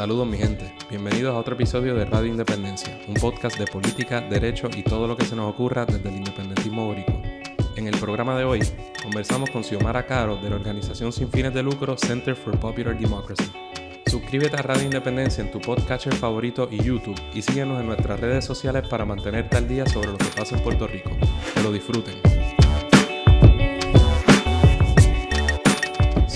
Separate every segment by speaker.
Speaker 1: Saludos mi gente, bienvenidos a otro episodio de Radio Independencia, un podcast de política, derecho y todo lo que se nos ocurra desde el independentismo borico. En el programa de hoy conversamos con Xiomara Caro de la organización sin fines de lucro Center for Popular Democracy. Suscríbete a Radio Independencia en tu podcatcher favorito y YouTube y síguenos en nuestras redes sociales para mantenerte al día sobre lo que pasa en Puerto Rico. Que lo disfruten.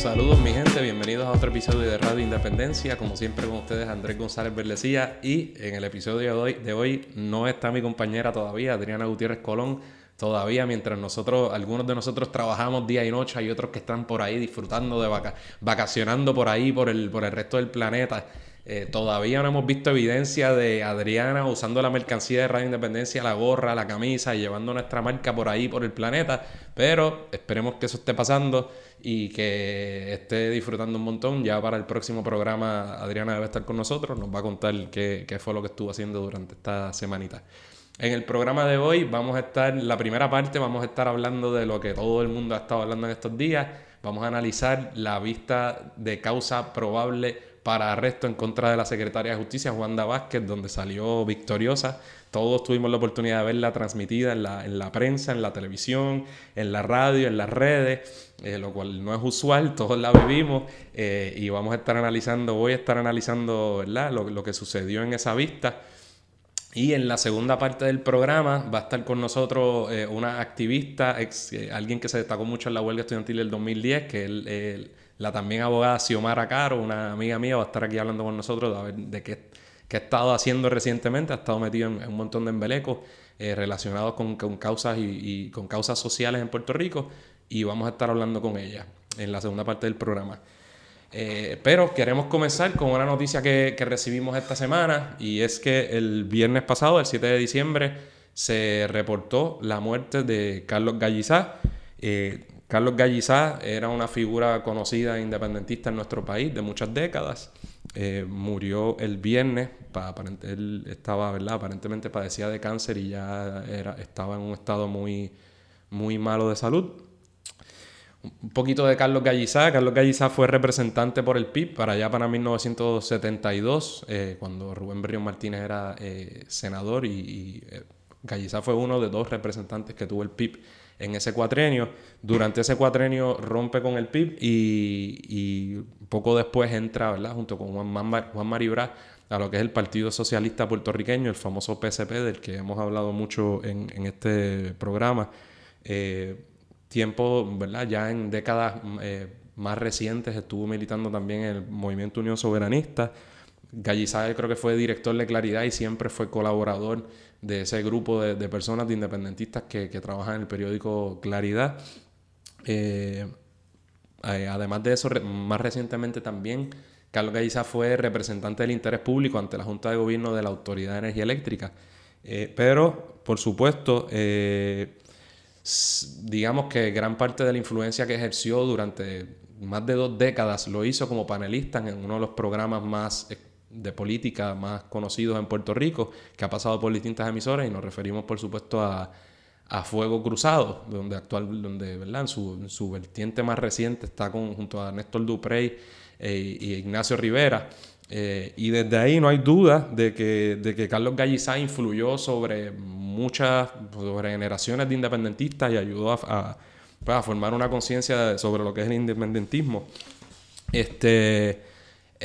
Speaker 1: Saludos mi gente, bienvenidos a otro episodio de Radio Independencia. Como siempre con ustedes Andrés González Berlecía y en el episodio de hoy, de hoy no está mi compañera todavía, Adriana Gutiérrez Colón. Todavía mientras nosotros, algunos de nosotros trabajamos día y noche, hay otros que están por ahí disfrutando de vaca vacacionando por ahí, por el, por el resto del planeta. Eh, todavía no hemos visto evidencia de Adriana usando la mercancía de Radio Independencia, la gorra, la camisa y llevando nuestra marca por ahí, por el planeta. Pero esperemos que eso esté pasando y que esté disfrutando un montón. Ya para el próximo programa Adriana debe estar con nosotros, nos va a contar qué, qué fue lo que estuvo haciendo durante esta semanita. En el programa de hoy vamos a estar, la primera parte vamos a estar hablando de lo que todo el mundo ha estado hablando en estos días. Vamos a analizar la vista de causa probable para arresto en contra de la secretaria de Justicia, Juanda Vázquez, donde salió victoriosa. Todos tuvimos la oportunidad de verla transmitida en la, en la prensa, en la televisión, en la radio, en las redes, eh, lo cual no es usual, todos la vivimos eh, y vamos a estar analizando, voy a estar analizando ¿verdad? Lo, que sucedió en esa vista. Y en la segunda parte del programa va a estar con nosotros eh, una activista, alguien que se destacó mucho en la huelga estudiantil del 2010, que es la también abogada Xiomara Caro, una amiga mía, va a estar aquí hablando con nosotros de, ver de qué, qué, ha estado haciendo recientemente. Ha estado metido en, un montón de embelecos eh, relacionados con, con causas y, y, con causas sociales en Puerto Rico. Y vamos a estar hablando con ella en la segunda parte del programa. Eh, pero queremos comenzar con una noticia que, que, recibimos esta semana y es que el viernes pasado, el 7 de diciembre, se reportó la muerte de Carlos Gallizá. Eh, Carlos Gallizá era una figura conocida e independentista en nuestro país de muchas décadas. Eh, murió el viernes, él estaba, ¿verdad? Aparentemente padecía de cáncer y ya estaba en un estado muy, muy malo de salud un poquito de Carlos Gallizá. Carlos Gallizá fue representante por el PIB para allá para 1972, eh, cuando Rubén Berrión Martínez era eh, senador y, y Gallizá fue uno de dos representantes que tuvo el PIB en ese cuatrenio. Durante ese cuatrenio rompe con el PIB y, poco después entra, ¿verdad? junto con Juan, Mar a lo que es el Partido Socialista Puertorriqueño, el famoso PSP, del que hemos hablado mucho en, este programa. Eh, tiempo, ¿verdad? Ya en décadas eh, más recientes estuvo militando también en el Movimiento Unión Soberanista. Gallizá creo que fue director de Claridad y siempre fue colaborador de ese grupo de, de personas, de independentistas que, que, trabajan en el periódico Claridad. Eh, eh, además de eso, más recientemente también, Carlos Gallizá fue representante del interés público ante la Junta de Gobierno de la Autoridad de Energía Eléctrica. Eh, pero, por supuesto, digamos que gran parte de la influencia que ejerció durante más de dos décadas lo hizo como panelista en uno de los programas más de política más conocidos en Puerto Rico, que ha pasado por distintas emisoras y nos referimos por supuesto a, a Fuego Cruzado, donde actual, donde ¿verdad? En, su, en su vertiente más reciente está con, junto a Néstor Duprey eh, y Ignacio Rivera. Eh, y desde ahí no hay duda de que, de que Carlos Gallizá influyó sobre muchas sobre generaciones de independentistas y ayudó a, a, pues, a formar una conciencia sobre lo que es el independentismo. Este,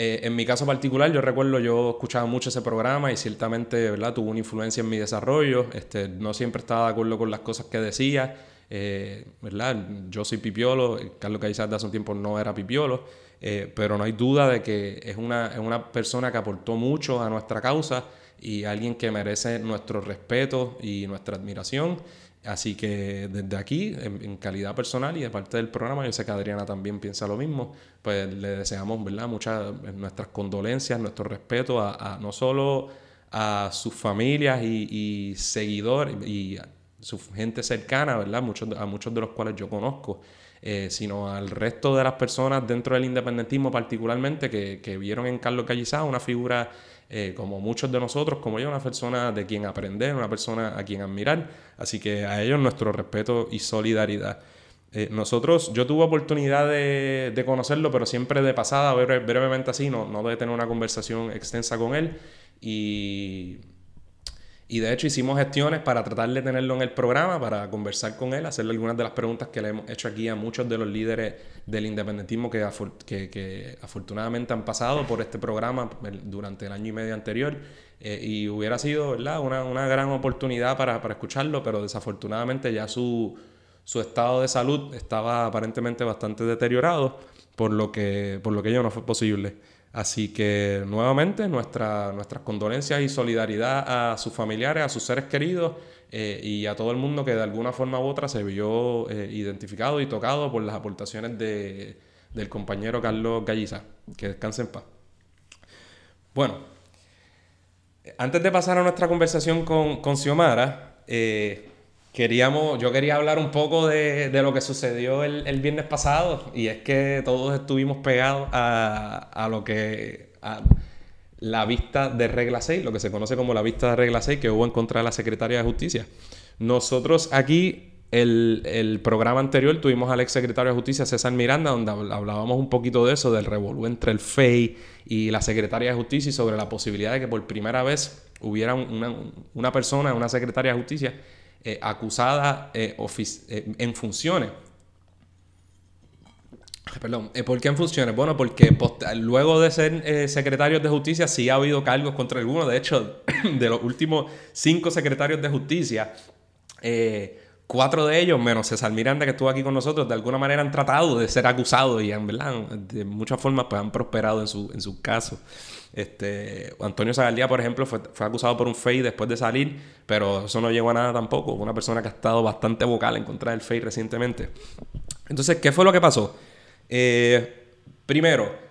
Speaker 1: eh, en mi caso particular, yo recuerdo, yo escuchaba mucho ese programa y ciertamente ¿verdad? tuvo una influencia en mi desarrollo. Este, no siempre estaba de acuerdo con las cosas que decía. Eh, ¿verdad? Yo soy pipiolo, Carlos Gallizá de hace un tiempo no era pipiolo. Eh, pero no hay duda de que es una, es una persona que aportó mucho a nuestra causa y alguien que merece nuestro respeto y nuestra admiración. Así que desde aquí, en, calidad personal y de parte del programa, yo sé que Adriana también piensa lo mismo, pues le deseamos, ¿verdad? Muchas nuestras condolencias, nuestro respeto a, no solo a sus familias y, seguidores y su gente cercana, ¿verdad? Muchos, a muchos de los cuales yo conozco, eh, sino al resto de las personas dentro del independentismo particularmente que, que vieron en Carlos Callizá una figura eh, como muchos de nosotros, como yo, una persona de quien aprender, una persona a quien admirar. Así que a ellos nuestro respeto y solidaridad. Eh, nosotros, yo tuve oportunidad de, conocerlo, pero siempre de pasada, brevemente así, no, no de tener una conversación extensa con él. Y, y de hecho hicimos gestiones para tratar de tenerlo en el programa, para conversar con él, hacerle algunas de las preguntas que le hemos hecho aquí a muchos de los líderes del independentismo que, que, afortunadamente han pasado por este programa durante el año y medio anterior. Eh, y hubiera sido ¿verdad? Una, una gran oportunidad para, para escucharlo, pero desafortunadamente ya su su estado de salud estaba aparentemente bastante deteriorado, por lo que, por lo que ello no fue posible. Así que nuevamente nuestra, nuestras condolencias y solidaridad a sus familiares, a sus seres queridos eh, y a todo el mundo que de alguna forma u otra se vio eh, identificado y tocado por las aportaciones de, del compañero Carlos Galliza. Que descanse en paz. Bueno, antes de pasar a nuestra conversación con, con Xiomara, eh, Queríamos, yo quería hablar un poco de, lo que sucedió el, viernes pasado y es que todos estuvimos pegados a, lo que... A la vista de regla 6, lo que se conoce como la vista de regla 6 que hubo en contra de la Secretaria de Justicia. Nosotros aquí, el, el programa anterior, tuvimos al ex secretario de Justicia, César Miranda, donde hablábamos un poquito de eso, del revolú entre el FEI y la Secretaria de Justicia y sobre la posibilidad de que por primera vez hubiera una, una persona, una Secretaria de Justicia, eh, acusada eh, eh, en funciones. Perdón, ¿por qué en funciones? Bueno, porque luego de ser secretarios de justicia sí ha habido cargos contra algunos. De hecho, de los últimos cinco secretarios de justicia, cuatro de ellos, menos César Miranda que estuvo aquí con nosotros, de alguna manera han tratado de ser acusados y en verdad, de muchas formas, pues han prosperado en su, en sus casos. Este, Antonio Zagaldía, por ejemplo, fue, acusado por un FEI después de salir, pero eso no llegó a nada tampoco. Una persona que ha estado bastante vocal en contra del FEI recientemente. Entonces, ¿qué fue lo que pasó? Eh, primero,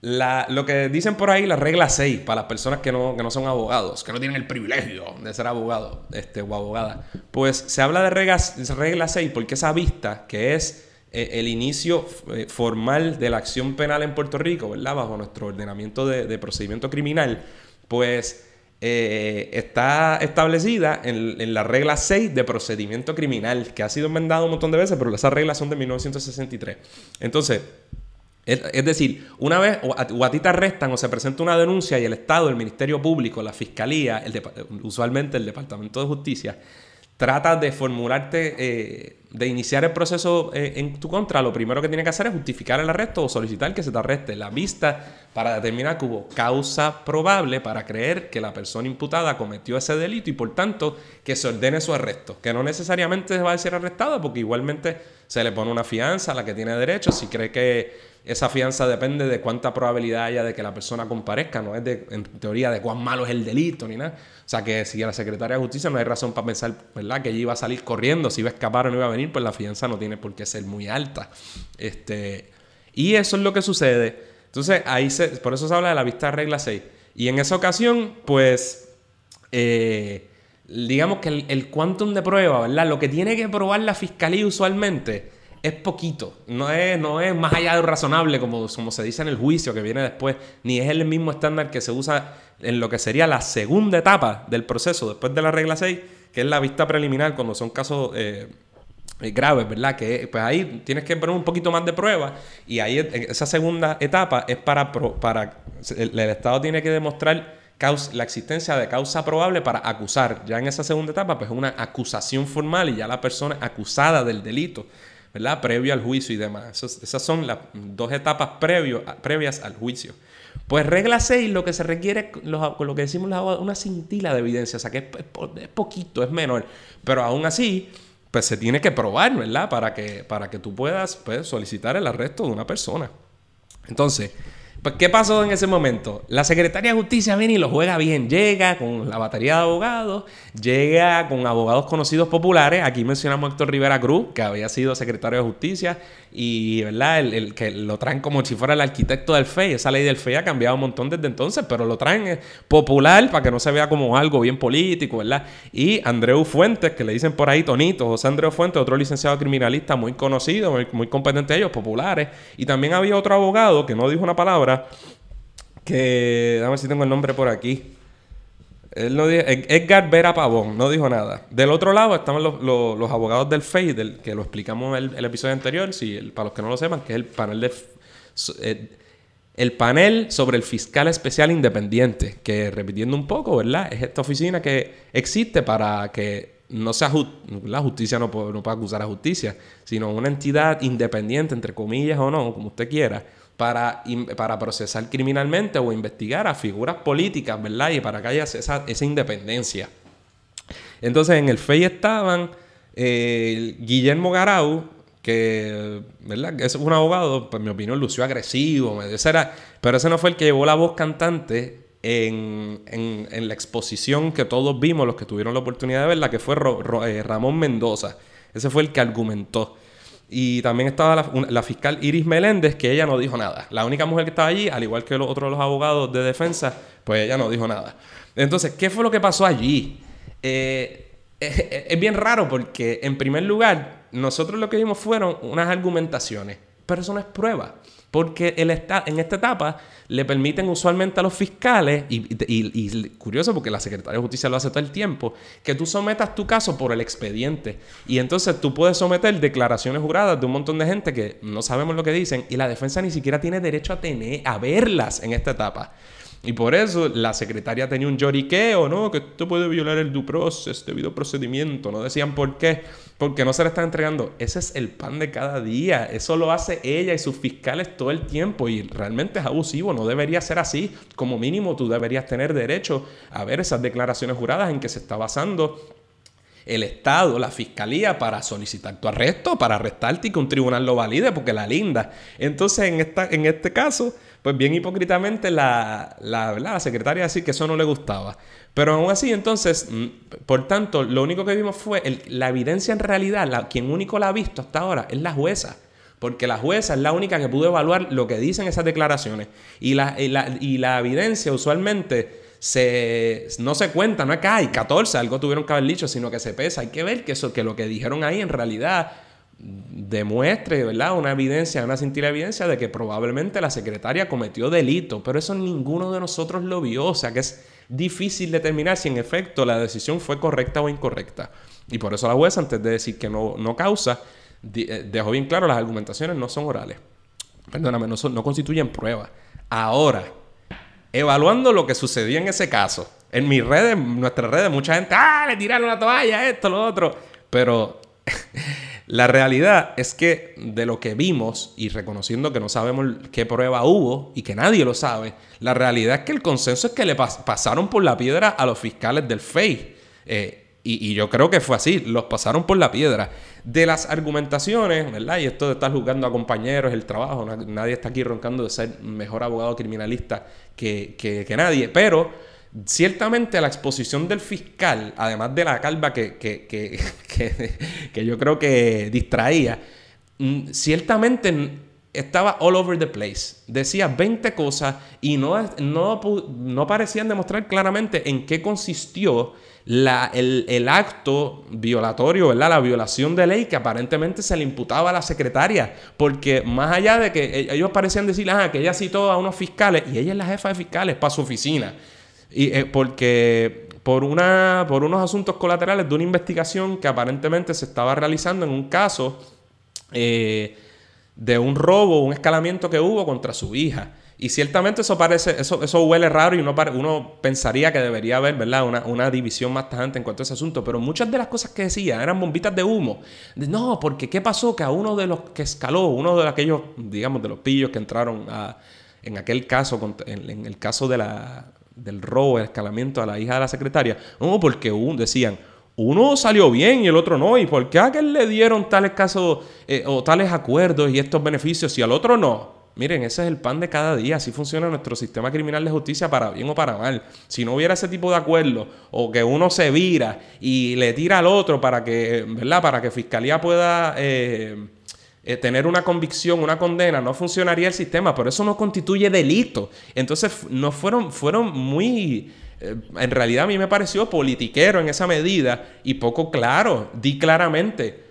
Speaker 1: lo que dicen por ahí, la regla 6, para las personas que no, son abogados, que no tienen el privilegio de ser abogado este, o abogada, pues se habla de regla, regla 6 porque esa vista, que es eh, el inicio eh, formal de la acción penal en Puerto Rico, ¿verdad? Bajo nuestro ordenamiento de, procedimiento criminal, pues eh, está establecida en, la regla 6 de procedimiento criminal, que ha sido enmendado un montón de veces, pero esas reglas son de 1963. Entonces, es, decir, una vez o a, te arrestan o se presenta una denuncia y el Estado, el Ministerio Público, la Fiscalía, usualmente el Departamento de Justicia, trata de formularte, eh, de iniciar el proceso eh, en tu contra, lo primero que tiene que hacer es justificar el arresto o solicitar que se te arreste la vista para determinar que hubo causa probable para creer que la persona imputada cometió ese delito y por tanto que se ordene su arresto, que no necesariamente va a ser arrestado porque igualmente se le pone una fianza a la que tiene derecho. Si cree que esa fianza depende de cuánta probabilidad haya de que la persona comparezca, no es de, en teoría de cuán malo es el delito ni nada. O sea que si a la secretaria de justicia no hay razón para pensar, ¿verdad? Que ella iba a salir corriendo, si iba a escapar o no iba a venir, pues la fianza no tiene por qué ser muy alta. Este, y eso es lo que sucede. Entonces, ahí se, por eso se habla de la vista de regla 6. Y en esa ocasión, pues, eh, digamos que el, el quantum de prueba, ¿verdad? Lo que tiene que probar la fiscalía usualmente es poquito, no es, no es más allá de razonable como, como se dice en el juicio que viene después, ni es el mismo estándar que se usa en lo que sería la segunda etapa del proceso después de la regla 6, que es la vista preliminar cuando son casos eh, eh, graves, ¿verdad? Que pues ahí tienes que poner un poquito más de prueba y ahí esa segunda etapa es para, para el, el Estado tiene que demostrar la existencia de causa probable para acusar. Ya en esa segunda etapa, pues es una acusación formal y ya la persona acusada del delito ¿verdad? Previo al juicio y demás. esas son las dos etapas previo, previas al juicio. Pues regla 6, lo que se requiere, lo, lo que decimos una cintila de evidencia, o sea que es, poquito, es menor, pero aún así, pues se tiene que probar, ¿verdad? Para que, para que tú puedas pues, solicitar el arresto de una persona. Entonces, pues, ¿qué pasó en ese momento? La secretaria de justicia viene y lo juega bien. Llega con la batería de abogados, llega con abogados conocidos populares. Aquí mencionamos a Héctor Rivera Cruz, que había sido secretario de justicia, y ¿verdad? El, que lo traen como si fuera el arquitecto del FEI. Esa ley del FEI ha cambiado un montón desde entonces, pero lo traen eh, popular para que no se vea como algo bien político, ¿verdad? Y Andreu Fuentes, que le dicen por ahí Tonito, José Andreu Fuentes, otro licenciado criminalista muy conocido, muy, muy competente ellos, populares. Y también había otro abogado que no dijo una palabra, que, dame si tengo el nombre por aquí. Él no dijo, Edgar Vera Pavón no dijo nada. Del otro lado estaban los, abogados del FEI, que lo explicamos en el, episodio anterior, si, para los que no lo sepan, que es el panel de... Eh, el panel sobre el fiscal especial independiente, que repitiendo un poco, ¿verdad? Es esta oficina que existe para que no sea la justicia no no puede acusar a justicia, sino una entidad independiente, entre comillas o no, como usted quiera, para, para procesar criminalmente o investigar a figuras políticas, ¿verdad? Y para que haya esa, esa independencia. Entonces en el FEI estaban eh, Guillermo Garau, que, ¿verdad? Es un abogado, pues, en mi opinión, lució agresivo. Ese era, pero ese no fue el que llevó la voz cantante en, en, la exposición que todos vimos, los que tuvieron la oportunidad de verla, que fue eh, Ramón Mendoza. Ese fue el que argumentó. Y también estaba la, fiscal Iris Meléndez, que ella no dijo nada. La única mujer que estaba allí, al igual que los otros los abogados de defensa, pues ella no dijo nada. Entonces, ¿qué fue lo que pasó allí? Eh, es bien raro porque, en primer lugar, nosotros lo que vimos fueron unas argumentaciones, pero eso no es prueba. Porque el en esta etapa le permiten usualmente a los fiscales, y, curioso porque la Secretaría de Justicia lo hace todo el tiempo, que tú sometas tu caso por el expediente. Y entonces tú puedes someter declaraciones juradas de un montón de gente que no sabemos lo que dicen y la defensa ni siquiera tiene derecho a, tener, a verlas en esta etapa. Y por eso la secretaria tenía un lloriqueo, ¿no? Que esto puede violar el due process, debido procedimiento. No decían por qué. Porque no se le está entregando. Ese es el pan de cada día. Eso lo hace ella y sus fiscales todo el tiempo. Y realmente es abusivo. No debería ser así. Como mínimo, tú deberías tener derecho a ver esas declaraciones juradas en que se está basando el Estado, la Fiscalía, para solicitar tu arresto, para arrestarte y que un tribunal lo valide, porque la linda. Entonces, en, esta, en este caso, pues bien hipócritamente la, la, secretaria decir que eso no le gustaba. Pero aún así, entonces, mm, por tanto, lo único que vimos fue la evidencia en realidad, la, quien único la ha visto hasta ahora es la jueza. Porque la jueza es la única que pudo evaluar lo que dicen esas declaraciones. Y la, y la, evidencia usualmente se, no se cuenta, no es que hay 14, algo tuvieron que haber dicho, sino que se pesa. Hay que ver que, eso, que lo que dijeron ahí en realidad demuestre, ¿verdad? Una evidencia, una cintila evidencia de que probablemente la secretaria cometió delito, pero eso ninguno de nosotros lo vio, o sea que es difícil determinar si en efecto la decisión fue correcta o incorrecta. Y por eso la jueza, antes de decir que no, no causa, eh, dejó bien claro, las argumentaciones no son orales. Perdóname, no, no constituyen prueba. Ahora, evaluando lo que sucedió en ese caso, en mis redes, en nuestras redes, mucha gente, ah, le tiraron la toalla, esto, lo otro. Pero la realidad es que de lo que vimos y reconociendo que no sabemos qué prueba hubo y que nadie lo sabe, la realidad es que el consenso es que le pasaron por la piedra a los fiscales del FEI. Eh, y, yo creo que fue así, los pasaron por la piedra. De las argumentaciones, ¿verdad? Y esto de estar juzgando a compañeros, el trabajo, nadie está aquí roncando de ser mejor abogado criminalista que, que nadie, pero Ciertamente la exposición del fiscal, además de la calva que, que, yo creo que distraía, mm, ciertamente estaba all over the place. Decía 20 cosas y no, no, no parecían demostrar claramente en qué consistió la, el, acto violatorio, ¿verdad? La violación de ley que aparentemente se le imputaba a la secretaria. Porque más allá de que e, ellos parecían decir, ah, que ella citó a unos fiscales y ella es la jefa de fiscales para su oficina. Y, eh, porque por, una, por unos asuntos colaterales de una investigación que aparentemente se estaba realizando en un caso eh, de un robo, un escalamiento que hubo contra su hija. Y ciertamente eso parece, eso, eso huele raro y uno, uno pensaría que debería haber, ¿verdad? Una, una, división más tajante en cuanto a ese asunto. Pero muchas de las cosas que decía eran bombitas de humo. no, porque ¿qué pasó? Que a uno de los que escaló, uno de aquellos, digamos, de los pillos que entraron en aquel caso, en el caso de la, del robo, el escalamiento a la hija de la secretaria. No, porque decían, uno salió bien y el otro no. ¿Y por qué a aquel le dieron tales casos eh, o tales acuerdos y estos beneficios y al otro no? Miren, ese es el pan de cada día. Así funciona nuestro sistema criminal de justicia para bien o para mal. Si no hubiera ese tipo de acuerdo o que uno se vira y le tira al otro para que, ¿verdad? Para que fiscalía pueda eh, eh, tener una convicción, una condena, no funcionaría el sistema, pero eso no constituye delito. Entonces, no fueron, fueron muy... Eh, en realidad a mí me pareció politiquero en esa medida y poco claro. Di claramente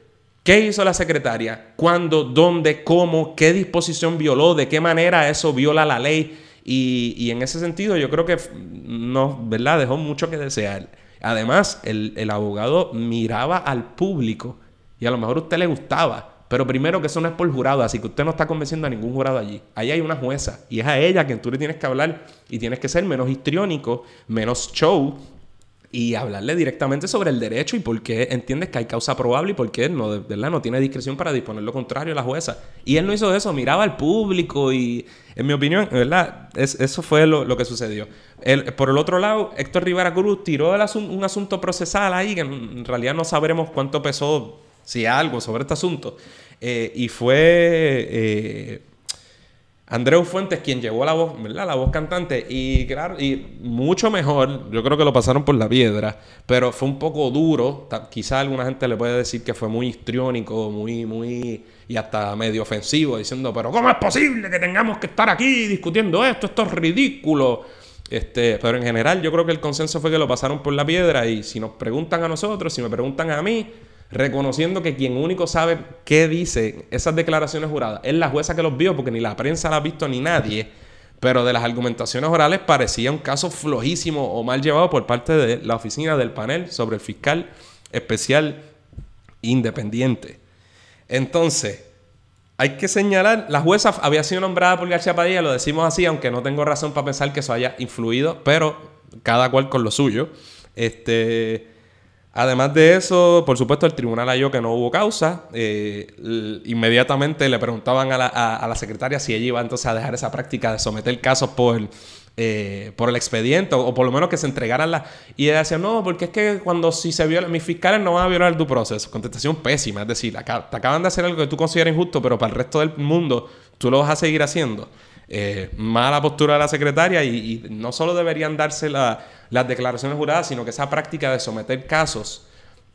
Speaker 1: qué hizo la secretaria, cuándo, dónde, cómo, qué disposición violó, de qué manera eso viola la ley. Y, y, en ese sentido yo creo que no, ¿verdad? Dejó mucho que desear. Además, el, el abogado miraba al público y a lo mejor usted le gustaba, pero primero que eso no es por jurado, así que usted no está convenciendo a ningún jurado allí. Ahí hay una jueza y es a ella quien tú le tienes que hablar y tienes que ser menos histriónico, menos show y hablarle directamente sobre el derecho y por qué entiendes que hay causa probable y por qué no, ¿verdad? no tiene discreción para disponer lo contrario a la jueza. Y él no hizo eso, miraba al público y, en mi opinión, ¿verdad? eso fue lo, que sucedió. por el otro lado, Héctor Rivera Cruz tiró un asunto procesal ahí que en realidad no sabremos cuánto pesó, si algo, sobre este asunto. Eh, y fue... Eh, Andreu Fuentes, quien llevó la voz, ¿verdad? La voz cantante. Y claro, y mucho mejor, yo creo que lo pasaron por la piedra, pero fue un poco duro. Quizá alguna gente le puede decir que fue muy histriónico, muy, muy. y hasta medio ofensivo, diciendo, pero ¿cómo es posible que tengamos que estar aquí discutiendo esto? Esto es ridículo. Este, pero en general, yo creo que el consenso fue que lo pasaron por la piedra. Y si nos preguntan a nosotros, si me preguntan a mí, reconociendo que quien único sabe qué dicen esas declaraciones juradas es la jueza que los vio, porque ni la prensa la ha visto ni nadie. Pero de las argumentaciones orales parecía un caso flojísimo o mal llevado por parte de la oficina del panel sobre el fiscal especial independiente. Entonces, hay que señalar, la jueza había sido nombrada por García Padilla, lo decimos así, aunque no tengo razón para pensar que eso haya influido, pero cada cual con lo suyo. Este, Además de eso, por supuesto, el tribunal halló que no hubo causa. Eh, inmediatamente le preguntaban a la, secretaria si ella iba entonces a dejar esa práctica de someter casos por, eh, por el expediente o, por lo menos que se entregaran las... Y ella decía, no, porque es que cuando si se viola, mis fiscales no van a violar tu proceso. Contestación pésima, es decir, te acaban de hacer algo que tú consideras injusto, pero para el resto del mundo tú lo vas a seguir haciendo. Eh, mala postura de la secretaria y, no solo deberían darse las declaraciones juradas, sino que esa práctica de someter casos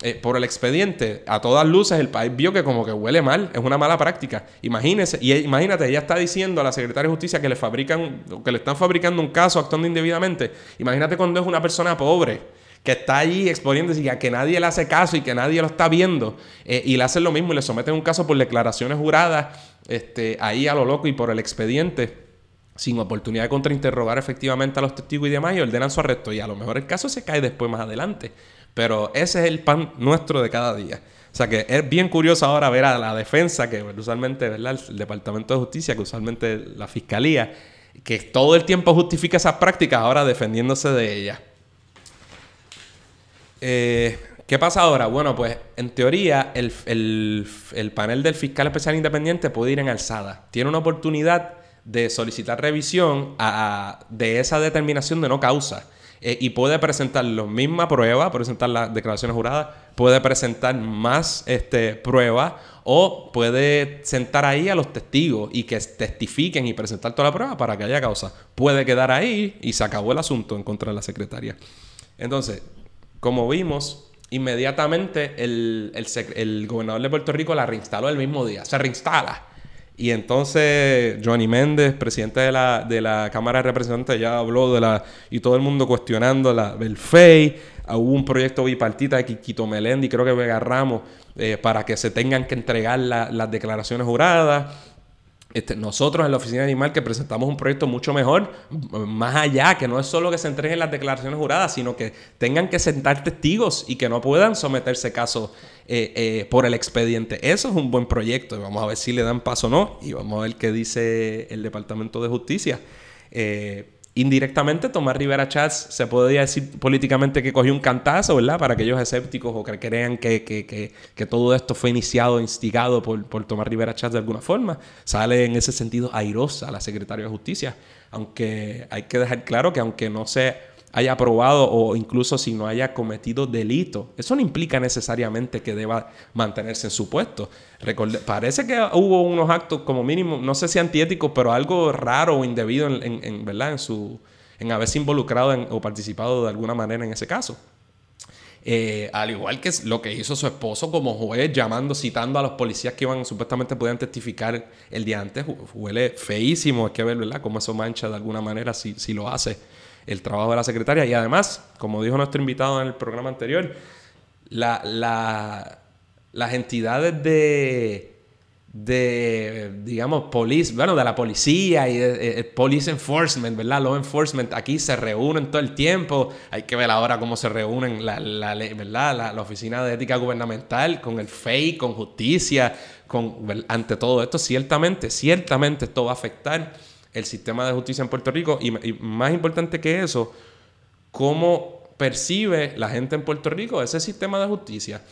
Speaker 1: eh, por el expediente, a todas luces el país vio que como que huele mal, es una mala práctica. Imagínese, y imagínate, ella está diciendo a la secretaria de justicia que le fabrican, que le están fabricando un caso actuando indebidamente. Imagínate cuando es una persona pobre que está ahí exponiéndose y a que nadie le hace caso y que nadie lo está viendo eh, y le hacen lo mismo y le someten un caso por declaraciones juradas este, ahí a lo loco y por el expediente sin oportunidad de contrainterrogar efectivamente a los testigos y demás y ordenan su arresto. Y a lo mejor el caso se cae después más adelante. Pero ese es el pan nuestro de cada día. O sea que es bien curioso ahora ver a la defensa, que usualmente, ¿verdad? El Departamento de Justicia, que usualmente la Fiscalía, que todo el tiempo justifica esas prácticas, ahora defendiéndose de ellas. Eh, ¿Qué pasa ahora? Bueno, pues en teoría el, el panel del fiscal especial independiente puede ir en alzada. Tiene una oportunidad de solicitar revisión de esa determinación de no causa. Eh, y puede presentar la misma prueba, presentar las declaraciones juradas, puede presentar más este, pruebas o puede sentar ahí a los testigos y que testifiquen y presentar toda la prueba para que haya causa. Puede quedar ahí y se acabó el asunto en contra de la secretaria. Entonces, como vimos, inmediatamente el, el gobernador de Puerto Rico la reinstaló el mismo día. Se reinstala. Y entonces Johnny Méndez, presidente de la, de la Cámara de Representantes, ya habló de la... y todo el mundo cuestionando la, el FEI. Hubo un proyecto bipartita de Quiquito Melendi, creo que Vega Ramos, eh, para que se tengan que entregar las declaraciones juradas. Este, nosotros en la oficina Animal que presentamos un proyecto mucho mejor, más allá, que no es solo que se entreguen las declaraciones juradas, sino que tengan que sentar testigos y que no puedan someterse casos eh, eh, por el expediente. Eso es un buen proyecto y vamos a ver si le dan paso o no y vamos a ver qué dice el Departamento de Justicia. Eh, indirectamente, Tomás Rivera Chats se podría decir políticamente que cogió un cantazo, ¿verdad? Para aquellos escépticos o que crean que, que, todo esto fue iniciado, instigado por, por Tomás Rivera Chats de alguna forma. Sale en ese sentido airosa la secretaria de Justicia, aunque hay que dejar claro que aunque no se haya aprobado o incluso si no haya cometido delito. Eso no implica necesariamente que deba mantenerse en su puesto. parece que hubo unos actos como mínimo, no sé si antiéticos, pero algo raro o indebido en, ¿verdad? en, su, en haberse involucrado o participado de alguna manera en ese caso. Eh, al igual que lo que hizo su esposo como juez, llamando, citando a los policías que iban, supuestamente podían testificar el día antes, huele feísimo, hay que ver, ¿verdad?, cómo eso mancha de alguna manera si, si lo hace el trabajo de la secretaria. Y además, como dijo nuestro invitado en el programa anterior, las entidades de, digamos, bueno, de la policía y de, police enforcement, ¿verdad? Law enforcement aquí se reúnen todo el tiempo. Hay que ver ahora cómo se reúnen la, la ¿verdad? La, Oficina de Ética Gubernamental con el FEI, con justicia, con, ante todo esto. Ciertamente, ciertamente esto va a afectar el sistema de justicia en Puerto Rico y, más importante que eso, cómo percibe la gente en Puerto Rico ese sistema de justicia.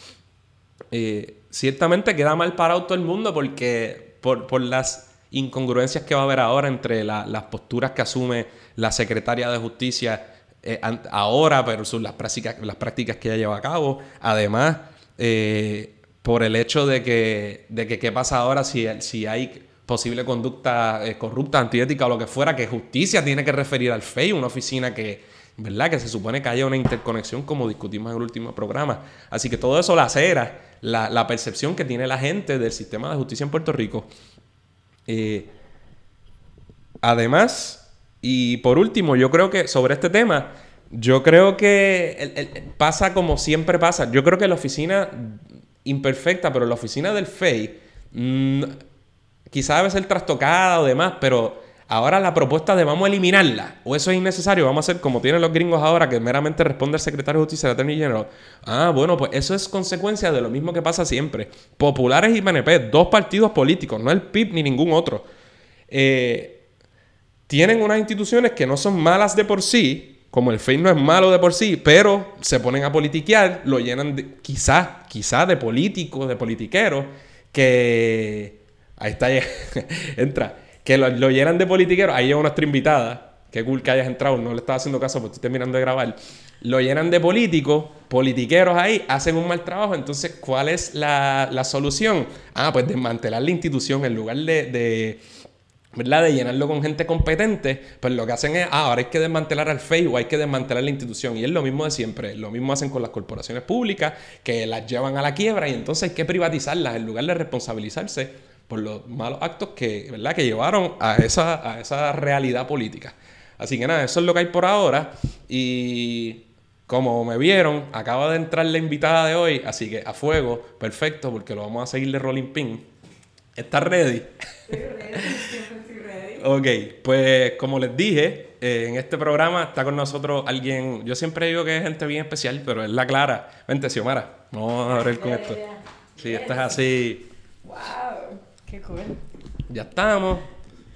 Speaker 1: Eh, ciertamente queda mal parado todo el mundo porque por, las incongruencias que va a haber ahora entre las posturas que asume la secretaria de Justicia eh, ahora versus las prácticas, las prácticas que ella lleva a cabo. Además, eh, por el hecho de que, de que qué pasa ahora si, si hay posible conducta corrupta, antiética o lo que fuera, que justicia tiene que referir al FEI, una oficina que, ¿verdad? Que se supone que haya una interconexión como discutimos en el último programa. Así que todo eso la acera la, percepción que tiene la gente del sistema de justicia en Puerto Rico. Eh, además, y por último, yo creo que sobre este tema, yo creo que pasa como siempre pasa. Yo creo que la oficina imperfecta, pero la oficina del FEI, mm, quizá debe ser trastocada o demás, pero Ahora la propuesta de vamos a eliminarla, o eso es innecesario, vamos a hacer como tienen los gringos ahora, que meramente responde el secretario de Justicia de Attorney General. Ah, bueno, pues eso es consecuencia de lo mismo que pasa siempre. Populares y PNP, dos partidos políticos, no el PIB ni ningún otro. Eh, tienen unas instituciones que no son malas de por sí, como el FEI no es malo de por sí, pero se ponen a politiquear, lo llenan de, quizás, quizás de políticos, de politiqueros, que... Ahí está, entra que lo, llenan de politiqueros. Ahí llega nuestra invitada. Qué cool que hayas entrado. No le estaba haciendo caso porque estoy terminando de grabar. Lo llenan de políticos, politiqueros ahí, hacen un mal trabajo. Entonces, ¿cuál es la, solución? Ah, pues desmantelar la institución en lugar de, ¿verdad? De llenarlo con gente competente, pues lo que hacen es, ah, ahora hay que desmantelar al Facebook, hay que desmantelar la institución. Y es lo mismo de siempre. Lo mismo hacen con las corporaciones públicas, que las llevan a la quiebra y entonces hay que privatizarlas en lugar de responsabilizarse por los malos actos que, ¿verdad? que llevaron a esa, a esa realidad política. Así que nada, eso es lo que hay por ahora. Y como me vieron, acaba de entrar la invitada de hoy, así que a fuego, perfecto, porque lo vamos a seguir de Rolling Pin. ¿Estás ready? Estoy ready, siempre ready. ok, pues como les dije, eh, en este programa está con nosotros alguien, yo siempre digo que es gente bien especial, pero es la Clara. Vente, Xiomara, vamos a ver con esto. Sí, esta es así.
Speaker 2: ¡Wow! Qué cool.
Speaker 1: Ya estamos.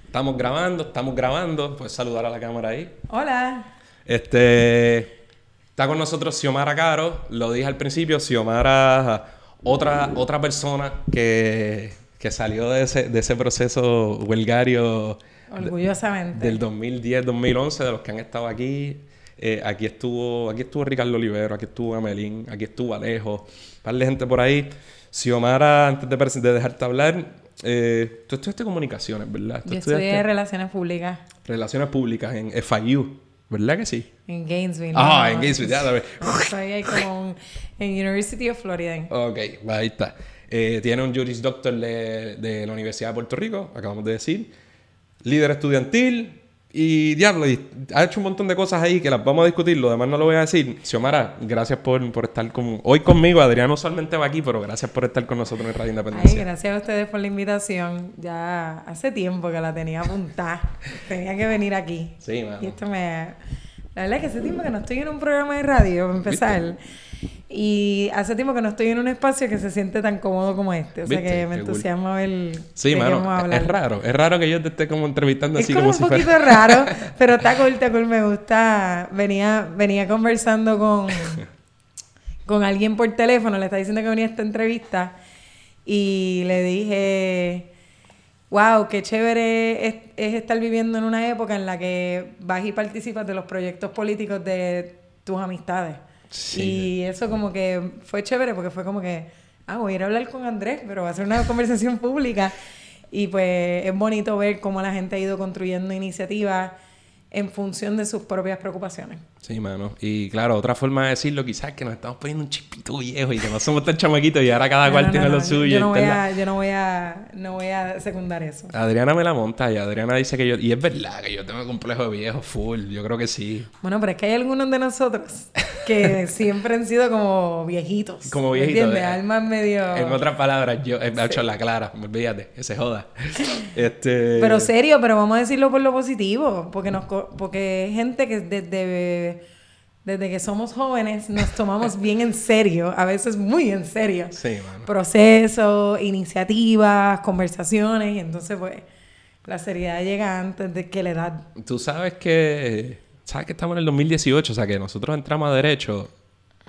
Speaker 1: Estamos grabando, estamos grabando. Puedes saludar a la cámara ahí.
Speaker 2: Hola.
Speaker 1: Este. Está con nosotros Xiomara Caro. Lo dije al principio, Xiomara, otra, otra persona que, que salió de ese, de ese proceso huelgario.
Speaker 2: Orgullosamente.
Speaker 1: del 2010-2011, de los que han estado aquí. Eh, aquí estuvo aquí estuvo Ricardo Olivero, aquí estuvo Amelín, aquí estuvo Alejo, un par de gente por ahí. Xiomara, antes de, de dejarte hablar, eh, tú estudiaste comunicaciones, ¿verdad?
Speaker 2: Yo estudié Relaciones Públicas.
Speaker 1: Relaciones Públicas en FIU, ¿verdad que sí?
Speaker 2: En Gainesville.
Speaker 1: Ah, en Gainesville, ya, ver.
Speaker 2: Estoy ahí como en University of Florida.
Speaker 1: Ok, ahí está. Eh, tiene un Juris Doctor de, de la Universidad de Puerto Rico, acabamos de decir. Líder estudiantil, y diablo, ha hecho un montón de cosas ahí que las vamos a discutir, lo demás no lo voy a decir. Xiomara, gracias por, estar con, hoy conmigo. Adriano usualmente va aquí, pero gracias por estar con nosotros en Radio Independencia.
Speaker 2: Ay, gracias a ustedes por la invitación. Ya hace tiempo que la tenía apuntada. tenía que venir aquí.
Speaker 1: Sí, mano.
Speaker 2: Y esto me... La verdad es que hace tiempo que no estoy en un programa de radio, para empezar. Y hace tiempo que no estoy en un espacio que se siente tan cómodo como este. O sea que me entusiasma ver.
Speaker 1: Sí, mano. Es raro. Es raro que yo te esté como entrevistando así como,
Speaker 2: si fuera. Es un poquito raro, pero está cool, está cool. Me gusta. Venía, venía conversando con, con alguien por teléfono. Le está diciendo que venía a esta entrevista. Y le dije. Wow, qué chévere es, es estar viviendo en una época en la que vas y participas de los proyectos políticos de tus amistades. Y eso como que fue chévere porque fue como que, ah, voy a ir a hablar con Andrés, pero va a ser una conversación pública. Y pues es bonito ver cómo la gente ha ido construyendo iniciativas en función de sus propias preocupaciones.
Speaker 1: Sí, mano. Y claro, otra forma de decirlo quizás es que nos estamos poniendo un chispito viejo y que no somos tan chamaquitos y ahora cada cual tiene lo suyo.
Speaker 2: Yo no, voy a, yo no voy a, no voy a secundar eso.
Speaker 1: Adriana me la monta y Adriana dice que yo, y es verdad que yo tengo complejo de viejo full, yo creo que sí.
Speaker 2: Bueno, pero es que hay algunos de nosotros que siempre han sido como viejitos.
Speaker 1: Como viejitos.
Speaker 2: ¿Entiendes?
Speaker 1: eh.
Speaker 2: Almas medio...
Speaker 1: En otras palabras, yo he hecho la clara, olvídate, que se joda. Este...
Speaker 2: Pero serio, pero vamos a decirlo por lo positivo, porque nos porque gente que desde, desde que somos jóvenes nos tomamos bien en serio, a veces muy en serio.
Speaker 1: Sí, mano.
Speaker 2: Procesos, iniciativas, conversaciones, y entonces pues la seriedad llega antes de que la edad.
Speaker 1: Tú sabes que... Sabes que estamos en el 2018, o sea que nosotros entramos a Derecho.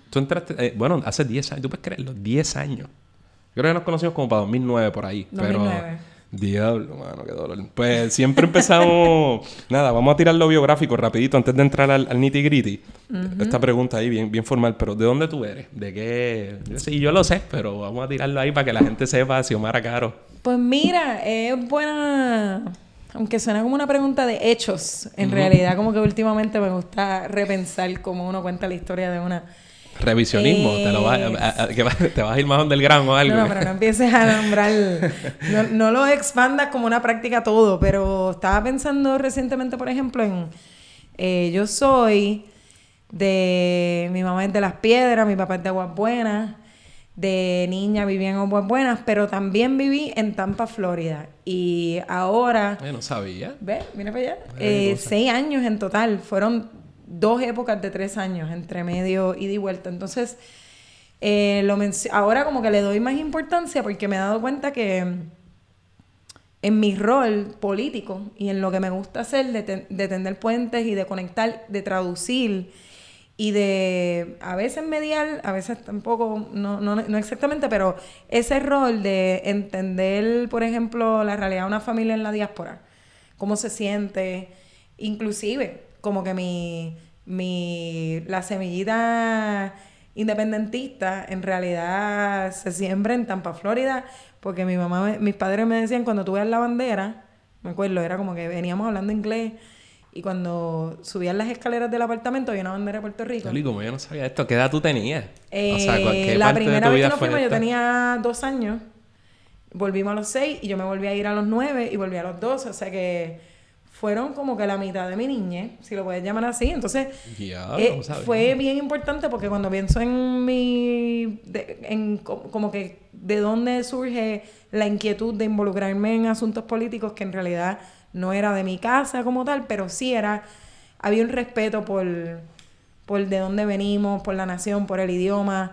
Speaker 1: Tú entraste... eh, bueno, hace 10 años. ¿Tú puedes creerlo? 10 años. Yo creo que nos conocimos como para 2009 por ahí.
Speaker 2: 2009.
Speaker 1: Pero... Diablo, mano, qué dolor. Pues siempre empezamos... Nada, vamos a tirar lo biográfico rapidito antes de entrar al, al nitty gritty. Esta pregunta ahí bien, bien formal, pero ¿de dónde tú eres? ¿De qué...? Yo sí, yo lo sé, pero vamos a tirarlo ahí para que la gente sepa si Omar Caro.
Speaker 2: Pues mira, es buena, aunque suena como una pregunta de hechos, en realidad como que últimamente me gusta repensar cómo uno cuenta la historia de una...
Speaker 1: Revisionismo. Te, lo vas, a- a- que va- te vas a ir más underground o algo.
Speaker 2: No, pero no empieces a nombrar, no, no lo expandas como una práctica todo, pero estaba pensando recientemente, por ejemplo, en, eh, yo soy de, mi mamá es de Las Piedras, mi papá es de Aguas Buenas, de niña viví en Aguas Buenas, pero también viví en Tampa, Florida, y ahora...
Speaker 1: Ay, no sabía.
Speaker 2: ¿Ves? Mira para allá. Eh, seis años en total. Fueron dos épocas de tres años, entre medio y vuelta. Entonces, eh, lo ahora como que le doy más importancia porque me he dado cuenta que en mi rol político y en lo que me gusta hacer de, de tender puentes y de conectar, de traducir y de a veces mediar, a veces tampoco, no, no, no exactamente, pero ese rol de entender, por ejemplo, la realidad de una familia en la diáspora, cómo se siente, inclusive como que mi, mi la semillita independentista en realidad se siembra en Tampa, Florida, porque mi mamá, me- mis padres me decían cuando tú veas la bandera, me acuerdo, era como que veníamos hablando inglés y cuando subían las escaleras del apartamento había una bandera de Puerto Rico.
Speaker 1: Toli, como yo no sabía esto, ¿qué edad tú tenías?
Speaker 2: Eh,
Speaker 1: o sea, ¿cuál- qué
Speaker 2: la
Speaker 1: parte de
Speaker 2: primera
Speaker 1: tu
Speaker 2: vez que nos fuimos yo tenía dos años. Volvimos a los seis y yo me volví a ir a los nueve y volví a los doce. O sea que fueron como que la mitad de mi niñez, si lo puedes llamar así. Entonces, eh, fue bien importante porque cuando pienso en mi... de- en co- como que de dónde surge la inquietud de involucrarme en asuntos políticos que en realidad no era de mi casa como tal, pero sí era... Había un respeto por, por de dónde venimos, por la nación, por el idioma,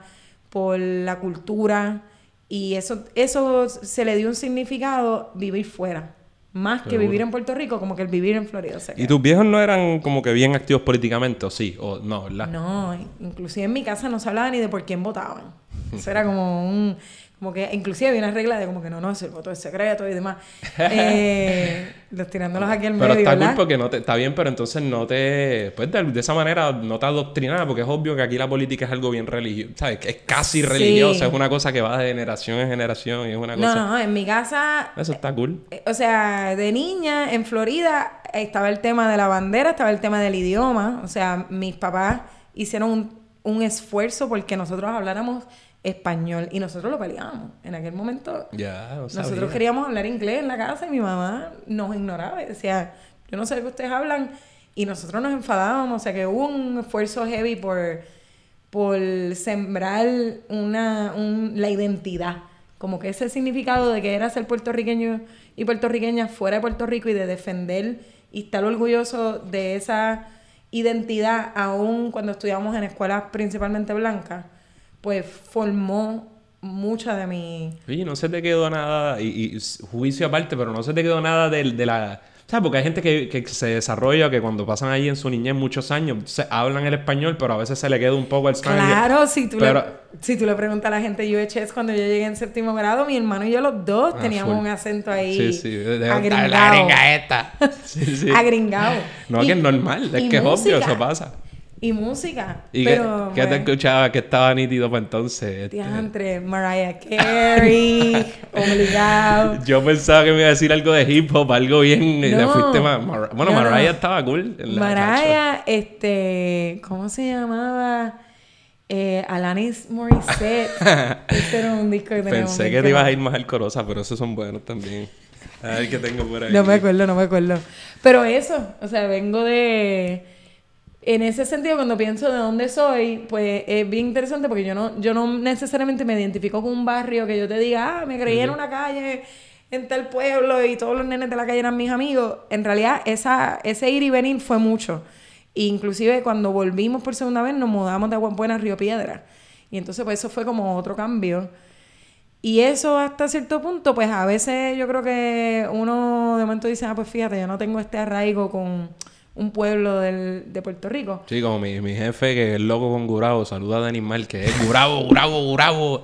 Speaker 2: por la cultura. Y eso, eso se le dio un significado vivir fuera. Más que vivir en Puerto Rico, como que el vivir en Florida.
Speaker 1: ¿Y tus viejos no eran como que bien activos políticamente o sí? ¿O no, verdad?
Speaker 2: no, inclusive en mi casa no se hablaba ni de por quién votaban. Eso era como un... Como que inclusive había una regla de como que no, no, ese voto es secreto y demás. Eh, los tirándolos aquí al
Speaker 1: Pero
Speaker 2: medio,
Speaker 1: está
Speaker 2: ¿verdad?
Speaker 1: cool porque no te, está bien, pero entonces no te, pues de, de esa manera no te adoctrinada, porque es obvio que aquí la política es algo bien religioso, ¿sabes? Es casi
Speaker 2: Sí.
Speaker 1: religiosa, es una cosa que va de generación en generación y es una
Speaker 2: No,
Speaker 1: cosa...
Speaker 2: no, en mi casa...
Speaker 1: Eso está cool.
Speaker 2: eh, O sea, de niña en Florida estaba el tema de la bandera, estaba el tema del idioma. O sea, mis papás hicieron un, un esfuerzo porque nosotros habláramos español y nosotros lo peleábamos. En aquel momento. Nosotros queríamos hablar inglés en la casa y mi mamá nos ignoraba y decía, yo no sé de qué ustedes hablan. Y nosotros nos enfadábamos, o sea que hubo un esfuerzo heavy por, por sembrar una, un- la identidad. Como que ese significado de que era ser puertorriqueño y puertorriqueña fuera de Puerto Rico y de defender y estar orgulloso de esa identidad, aún cuando estudiamos en escuelas principalmente blancas, pues formó mucha de mi...
Speaker 1: Oye, no se te quedó nada, y, y juicio aparte, pero no se te quedó nada del- de, la... ¿Sabes? Porque hay gente que, que se desarrolla, que cuando pasan ahí en su niñez muchos años, se hablan el español, pero a veces se le queda un poco el slang.
Speaker 2: Claro, si tú,
Speaker 1: Pero-
Speaker 2: le, si tú le preguntas a la gente de UHS cuando yo llegué en séptimo grado, mi hermano y yo los dos
Speaker 1: Ah,
Speaker 2: teníamos
Speaker 1: full.
Speaker 2: un acento ahí
Speaker 1: Sí, sí. de- de-
Speaker 2: agringado.
Speaker 1: La gringa esta. Sí, sí.
Speaker 2: Agringado.
Speaker 1: No,
Speaker 2: Y-
Speaker 1: que es normal, es que es obvio, eso pasa.
Speaker 2: Y música.
Speaker 1: ¿Y
Speaker 2: pero,
Speaker 1: qué, qué te escuchaba que estaba nítido para entonces? Este,
Speaker 2: diantre, Mariah Carey, obligado.
Speaker 1: Yo pensaba que me iba a decir algo de hip hop, algo bien.
Speaker 2: No.
Speaker 1: fuiste más. Mar- bueno,
Speaker 2: No, no.
Speaker 1: Mariah estaba cool. en la-
Speaker 2: Mariah, este, ¿cómo se llamaba? Eh, Alanis Morissette. Ese era un disco que teníamos.
Speaker 1: Pensé que te ibas a ir más al Corosa, pero esos son buenos también. A ver qué tengo por ahí.
Speaker 2: No me acuerdo, no me acuerdo. Pero eso, o sea, vengo de... en ese sentido, cuando pienso de dónde soy, pues es bien interesante porque yo no, yo no necesariamente me identifico con un barrio que yo te diga, ah, me creí en una calle en tal pueblo y todos los nenes de la calle eran mis amigos. En realidad, esa, ese ir y venir fue mucho. Inclusive cuando volvimos por segunda vez nos mudamos de Buena a Río Piedra. Y entonces pues eso fue como otro cambio. Y eso hasta cierto punto, pues a veces yo creo que uno de momento dice, ah, pues fíjate, yo no tengo este arraigo con un pueblo del, de Puerto Rico.
Speaker 1: Sí, como mi, mi jefe que es loco con Gurabo, saluda a Animal, que es Gurabo, Gurabo, Gurabo.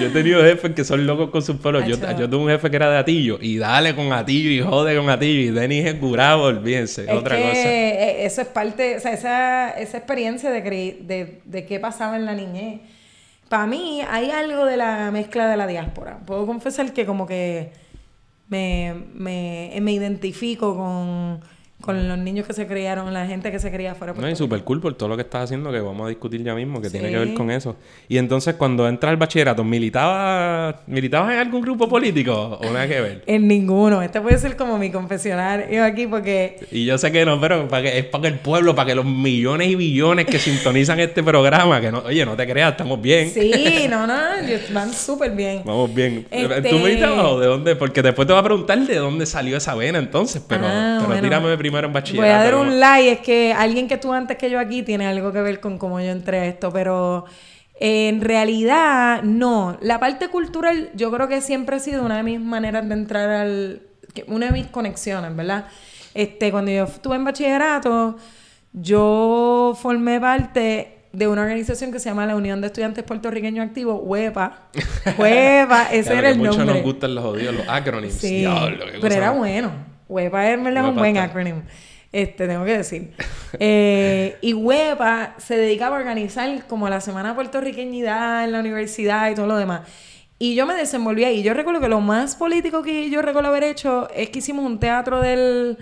Speaker 1: Yo he tenido jefes que son locos con sus pueblos. Yo, yo, tuve un jefe que era de Atillo y dale con Atillo y jode con Atillo. Y Denis es Gurabo, olvídense. otra cosa.
Speaker 2: E, eso es parte, o sea, esa, esa experiencia de, de, de qué pasaba en la niñez. Para mí hay algo de la mezcla de la diáspora. Puedo confesar que como que me, me, me identifico con con los niños que se criaron, la gente que se cría fuera.
Speaker 1: No, y súper cool por todo lo que estás haciendo, que vamos a discutir ya mismo, que tiene que ver con eso. Y entonces, cuando entras al bachillerato, ¿militabas militabas en algún grupo político o nada que ver?
Speaker 2: en ninguno. Este puede ser como mi confesionario aquí, porque...
Speaker 1: Y yo sé que no, pero para que, es para que el pueblo, para que los millones y billones que sintonizan este programa, que no, oye, no te creas, estamos bien.
Speaker 2: Sí, no, no, van súper bien.
Speaker 1: Vamos bien. Este ¿Tú militabas o de dónde? Porque después te va a preguntar de dónde salió esa vena entonces, pero, ah, pero tírame primero
Speaker 2: Voy a dar un like, es que alguien que estuvo antes que yo aquí tiene algo que ver con cómo yo entré a esto, pero en realidad no. La parte cultural yo creo que siempre ha sido una de mis maneras de entrar al... una de mis conexiones, ¿verdad? Este, cuando yo estuve en bachillerato, yo formé parte de una organización que se llama la Unión de Estudiantes Puertorriqueños Activos, UEPA. UEPA, ese era el nombre. Mucho
Speaker 1: nos gustan los odios, los acronyms.
Speaker 2: Sí, pero era bueno. UEPA es un buen acrónimo. Este, tengo que decir. Eh, y huepa se dedicaba a organizar como la Semana Puertorriqueñidad en la universidad y todo lo demás. Y yo me desenvolví ahí. Yo recuerdo que lo más político que yo recuerdo haber hecho es que hicimos un teatro del...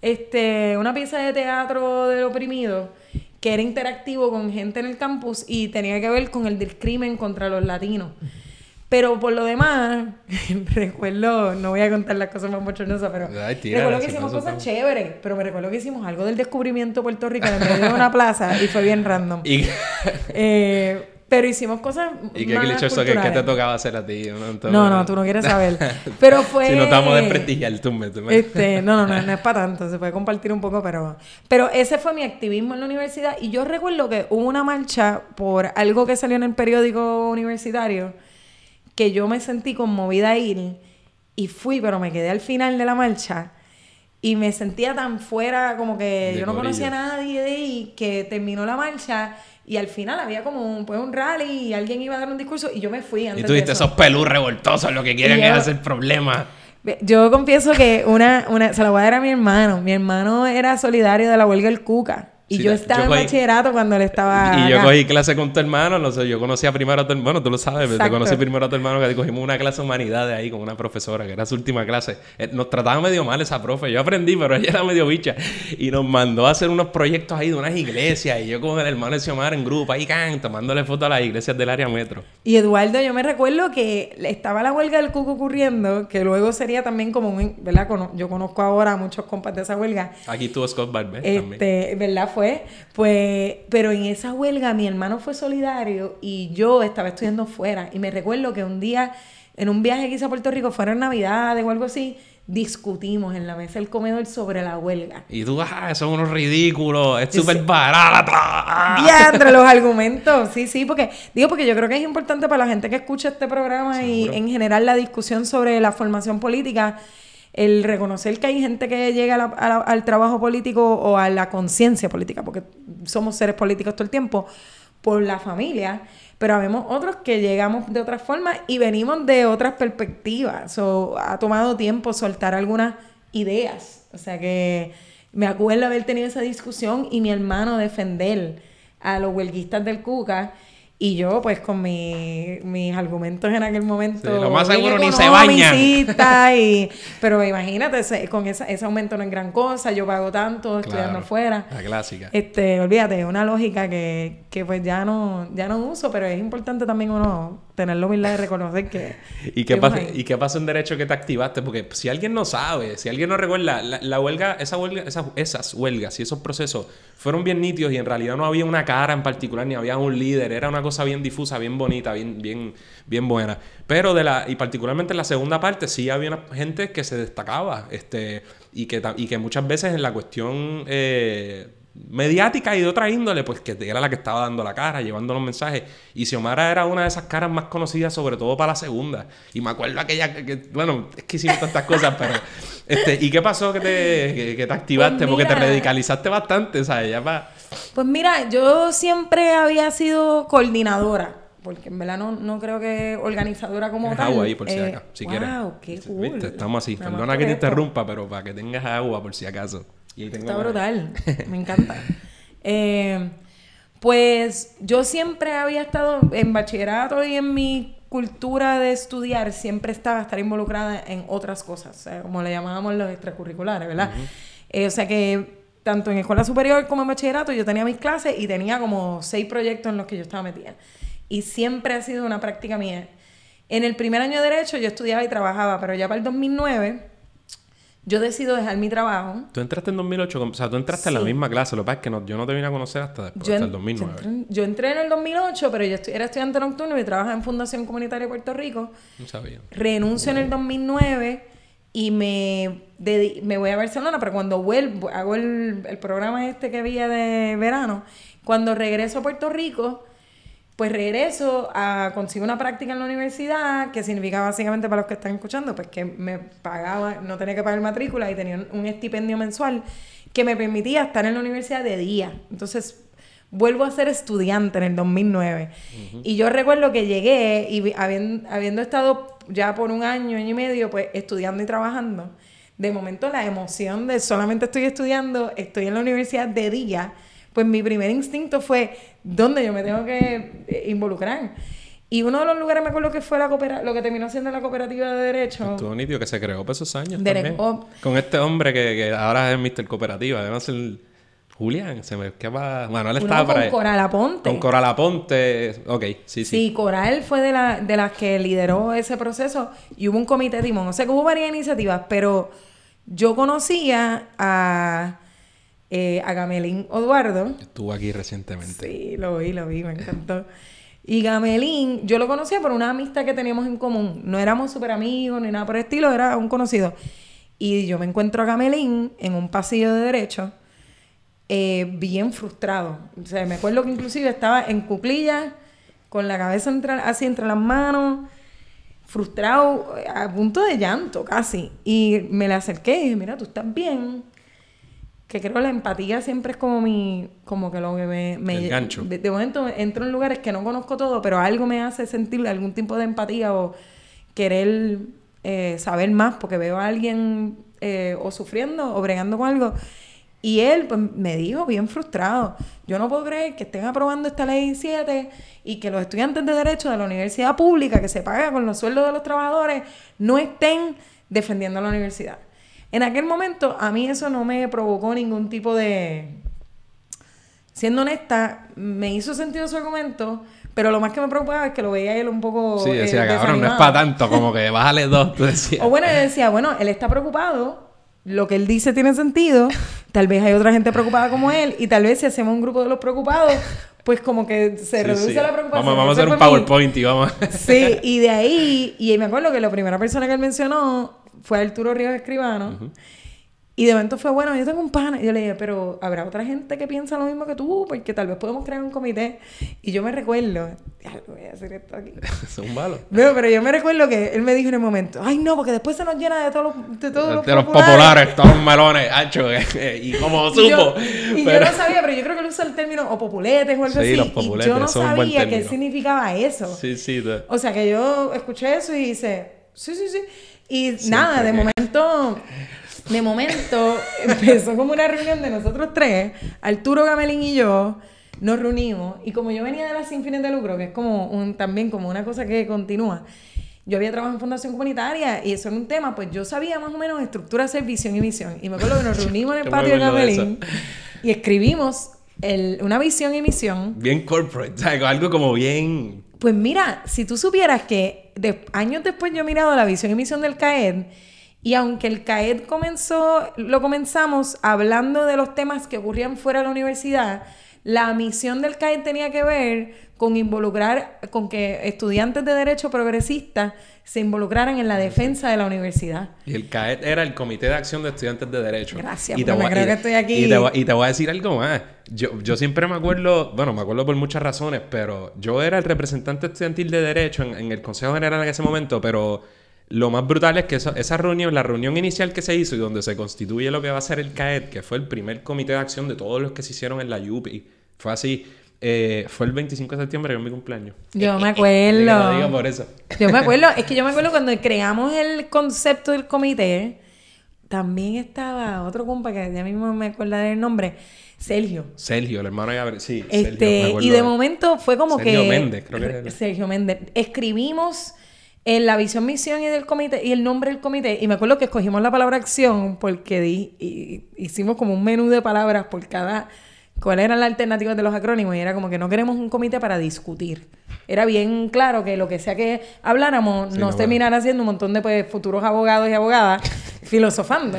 Speaker 2: Este, una pieza de teatro del oprimido que era interactivo con gente en el campus y tenía que ver con el del crimen contra los latinos. Pero por lo demás, recuerdo, no voy a contar las cosas más bochornosas, pero recuerdo que hicimos cosas chéveres, pero me recuerdo que hicimos algo del descubrimiento de Puerto Rico en medio de una plaza y fue bien random. eh, pero hicimos cosas
Speaker 1: ¿Y qué clichoso que, que te tocaba hacer a ti?
Speaker 2: No, no, tú no quieres saber. Pero fue...
Speaker 1: si no estamos de prestigiar, tú me.
Speaker 2: Este, no, no, no, no es para tanto. Se puede compartir un poco, pero... Pero ese fue mi activismo en la universidad. Y yo recuerdo que hubo una marcha por algo que salió en el periódico universitario que yo me sentí conmovida a ir y fui, pero me quedé al final de la marcha y me sentía tan fuera, como que yo no conocía a nadie de ahí, que terminó la marcha y al final había como un, pues, un rally y alguien iba a dar un discurso y yo me fui.
Speaker 1: Antes y tú viste esos pelus revoltosos, lo que quieren es hacer problemas.
Speaker 2: Yo confieso que una, una, se la voy a dar a mi hermano. Mi hermano era solidario de la huelga del Cuca. Y yo estaba en bachillerato cuando él estaba.
Speaker 1: Y, yo cogí clase con tu hermano, no sé, yo conocía primero a tu hermano, tú lo sabes, te conocí primero a tu hermano que cogimos una clase de humanidades ahí con una profesora, que era su última clase. Eh, nos trataba medio mal esa profe, yo aprendí, pero ella era medio bicha. Y nos mandó a hacer unos proyectos ahí de unas iglesias, y yo con el hermano de Xiomara en grupo, ahí can, tomándole fotos a las iglesias del área metro.
Speaker 2: Y Eduardo, yo me recuerdo que estaba la huelga del cuco ocurriendo, que luego sería también como un, ¿verdad? Yo conozco ahora a muchos compas de esa huelga.
Speaker 1: Aquí estuvo Scott Barber
Speaker 2: este, ¿verdad? Fue, pues pero en esa huelga mi hermano fue solidario y yo estaba estudiando fuera. Y me recuerdo que un día, en un viaje que hice a Puerto Rico, fuera en Navidad o algo así, discutimos en la mesa del comedor sobre la huelga.
Speaker 1: Y tú, ah, son unos ridículos, es súper barato.
Speaker 2: entre los argumentos, sí, sí, porque, digo, porque yo creo que es importante para la gente que escucha este programa y en general la discusión sobre la formación política el reconocer que hay gente que llega al trabajo político o a la conciencia política, porque somos seres políticos todo el tiempo, por la familia, pero habemos otros que llegamos de otra forma y venimos de otras perspectivas. Ha tomado tiempo soltar algunas ideas. O sea que me acuerdo haber tenido esa discusión y mi hermano defender a los huelguistas del Cuca y yo, pues, con mi, mis argumentos en aquel momento.
Speaker 1: lo más seguro ni se bañan.
Speaker 2: Y, pero imagínate, con esa, ese aumento no es gran cosa. Yo pago tanto estudiando afuera.
Speaker 1: La clásica.
Speaker 2: Este, olvídate, una lógica que, que pues ya no, ya no uso, pero es importante también uno tener la humildad de reconocer que...
Speaker 1: ¿Y qué, pasa, ¿Y qué pasó en Derecho que te activaste? Porque si alguien no sabe, si alguien no recuerda, la, huelga, esa huelga esas, esas huelgas y esos procesos fueron bien nítidos y en realidad no había una cara en particular, ni había un líder, era una cosa bien difusa, bien bonita, bien, bien, bien buena. Pero de la, y particularmente en la segunda parte sí había gente que se destacaba, este, y que, y que muchas veces en la cuestión... Eh, mediática y de otra índole, pues que era la que estaba dando la cara, llevando los mensajes. Y Xiomara era una de esas caras más conocidas, sobre todo para la segunda. Y me acuerdo aquella, que, bueno, es que hicimos tantas cosas, pero... Este, ¿Y qué pasó que te, que, te activaste? Pues Porque te radicalizaste bastante, ¿sabes? Ya.
Speaker 2: Pues mira, yo siempre había sido coordinadora. Porque en verdad no, creo que organizadora como tal.
Speaker 1: agua ahí por si acaso, si wow, qué cool. Estamos así. Perdona que te interrumpa, pero para que tengas agua por si acaso.
Speaker 2: Está brutal. Me encanta. Eh, pues yo siempre había estado en bachillerato y en mi cultura de estudiar, siempre estaba estar involucrada en otras cosas, como le llamábamos los extracurriculares, ¿verdad? Eh, o sea que tanto en escuela superior como en bachillerato yo tenía mis clases y tenía como seis proyectos en los que yo estaba metida. Y siempre ha sido una práctica mía. En el primer año de Derecho yo estudiaba y trabajaba, pero ya para el 2009 yo decido dejar mi trabajo.
Speaker 1: Tú entraste en 2008, o sea, tú entraste en la misma clase, lo que pasa es que no, yo no te vine a conocer hasta después, hasta el 2009.
Speaker 2: Yo entré, en el 2008, pero yo era estudiante nocturno y trabajaba en Fundación Comunitaria de Puerto Rico.
Speaker 1: No sabía.
Speaker 2: Renuncio en el 2009 y me, me voy a Barcelona, pero cuando vuelvo, hago el, el programa este que había de verano, cuando regreso a Puerto Rico pues regreso a consigo una práctica en la universidad, que significa básicamente para los que están escuchando, pues que me pagaba, no tenía que pagar matrícula y tenía un estipendio mensual que me permitía estar en la universidad de día. Entonces, vuelvo a ser estudiante en el 2009. Y yo recuerdo que llegué y habiendo, habiendo estado ya por un año, año y medio, pues estudiando y trabajando, de momento la emoción de solamente estoy estudiando, estoy en la universidad de día, pues mi primer instinto fue, ¿dónde yo me tengo que eh, involucrar? Y uno de los lugares, me acuerdo que fue la lo que terminó siendo la cooperativa de derecho.
Speaker 1: Estuvo nítido que se creó por esos años también. Con este hombre que, que, ahora es Mr. Cooperativa. Además, el Julián, se me escapa... Bueno, él estaba para...
Speaker 2: Con Coral Aponte.
Speaker 1: Con Coral Aponte. Ok, sí, sí.
Speaker 2: Sí, Coral fue de, la, de las que lideró ese proceso y hubo un comité de timón. O sea, que hubo varias iniciativas, pero yo conocía a eh, a Gamelín Eduardo.
Speaker 1: Estuvo aquí recientemente.
Speaker 2: Sí, lo vi, lo vi, me encantó. Y Gamelín, yo lo conocía por una amistad que teníamos en común. No éramos súper amigos ni nada por el estilo, era un conocido. Y yo me encuentro a Gamelín en un pasillo de derecho, eh, bien frustrado. O sea, me acuerdo que inclusive estaba en cuclillas, con la cabeza así entre las manos, frustrado, a punto de llanto casi. Y me le acerqué y dije, mira, tú estás bien que creo la empatía siempre es como mi, como que lo que me... me
Speaker 1: gancho.
Speaker 2: De, momento entro en lugares que no conozco todo, pero algo me hace sentir algún tipo de empatía o querer eh, saber más porque veo a alguien eh, o sufriendo o bregando con algo. Y él pues, me dijo bien frustrado, yo no puedo creer que estén aprobando esta ley 7 y que los estudiantes de derecho de la universidad pública que se paga con los sueldos de los trabajadores no estén defendiendo a la universidad. En aquel momento a mí eso no me provocó ningún tipo de... Siendo honesta, me hizo sentido su argumento, pero lo más que me preocupaba es que lo veía él un poco...
Speaker 1: Sí, decía, eh, cabrón, no es para tanto, como que bájale dos, tú decías.
Speaker 2: O bueno, yo decía, bueno, él está preocupado, lo que él dice tiene sentido, tal vez hay otra gente preocupada como él, y tal vez si hacemos un grupo de los preocupados, pues como que se reduce la preocupación.
Speaker 1: Vamos, vamos a hacer un PowerPoint y vamos.
Speaker 2: sí, y de ahí, y me acuerdo que la primera persona que él mencionó fue Arturo Ríos Escribano. Y de momento fue, bueno, yo tengo un pana. Y yo le dije, pero habrá otra gente que piensa lo mismo que tú, porque tal vez podemos crear un comité. Y yo me recuerdo, voy a hacer esto aquí.
Speaker 1: Son malos.
Speaker 2: No, pero yo me recuerdo que él me dijo en el momento, ay no, porque después se nos llena de todos los, de todos
Speaker 1: los, de los populares, todos los melones, hacho, y como supo.
Speaker 2: Y, yo, no sabía, pero yo creo que él usa el término o populetes o algo sí, Los populetes, y yo no sabía qué significaba eso.
Speaker 1: Sí, sí.
Speaker 2: O sea que yo escuché eso y hice, sí, sí, sí. Y nada, de momento, de momento empezó como una reunión de nosotros tres, Arturo Gamelín y yo, nos reunimos y como yo venía de las sin fines de lucro, que es como un, también como una cosa que continúa, yo había trabajado en fundación comunitaria y eso era un tema, pues yo sabía más o menos estructura, ser visión y misión. Y me acuerdo que nos reunimos en el patio de Gamelín y escribimos el, una visión y misión.
Speaker 1: Bien corporate, algo como bien
Speaker 2: Pues mira, si tú supieras que de, años después yo he mirado la visión y misión del CAED, y aunque el CAED comenzó, lo comenzamos hablando de los temas que ocurrían fuera de la universidad, la misión del CAED tenía que ver con involucrar, con que estudiantes de derecho progresistas se involucraran en la defensa de la universidad.
Speaker 1: Y el CAED era el Comité de Acción de Estudiantes de Derecho.
Speaker 2: Gracias,
Speaker 1: y
Speaker 2: porque me creo que estoy aquí.
Speaker 1: Y te, voy, y te voy a decir algo más. Yo, yo siempre me acuerdo, bueno, me acuerdo por muchas razones, pero yo era el representante estudiantil de Derecho en, en el Consejo General en ese momento, pero lo más brutal es que esa reunión, la reunión inicial que se hizo y donde se constituye lo que va a ser el CAED, que fue el primer comité de acción de todos los que se hicieron en la UPI, fue así. Eh, fue el 25 de septiembre, que es mi cumpleaños.
Speaker 2: Yo me acuerdo.
Speaker 1: lo digo por eso.
Speaker 2: Yo me acuerdo, es que yo me acuerdo cuando creamos el concepto del comité, también estaba otro compa que ya mismo me acuerdo del nombre, Sergio.
Speaker 1: Sergio, el hermano de Gabriel. Sí,
Speaker 2: este,
Speaker 1: Sergio,
Speaker 2: Y de momento fue como
Speaker 1: Sergio
Speaker 2: que.
Speaker 1: Méndez, creo que era.
Speaker 2: Sergio Méndez. Escribimos en la visión, misión y del comité y el nombre del comité. Y me acuerdo que escogimos la palabra acción porque di, y, hicimos como un menú de palabras por cada cuáles eran las alternativas de los acrónimos y era como que no queremos un comité para discutir. Era bien claro que lo que sea que habláramos
Speaker 1: Sí,
Speaker 2: no
Speaker 1: no,
Speaker 2: terminara siendo un montón de pues, futuros abogados y abogadas filosofando.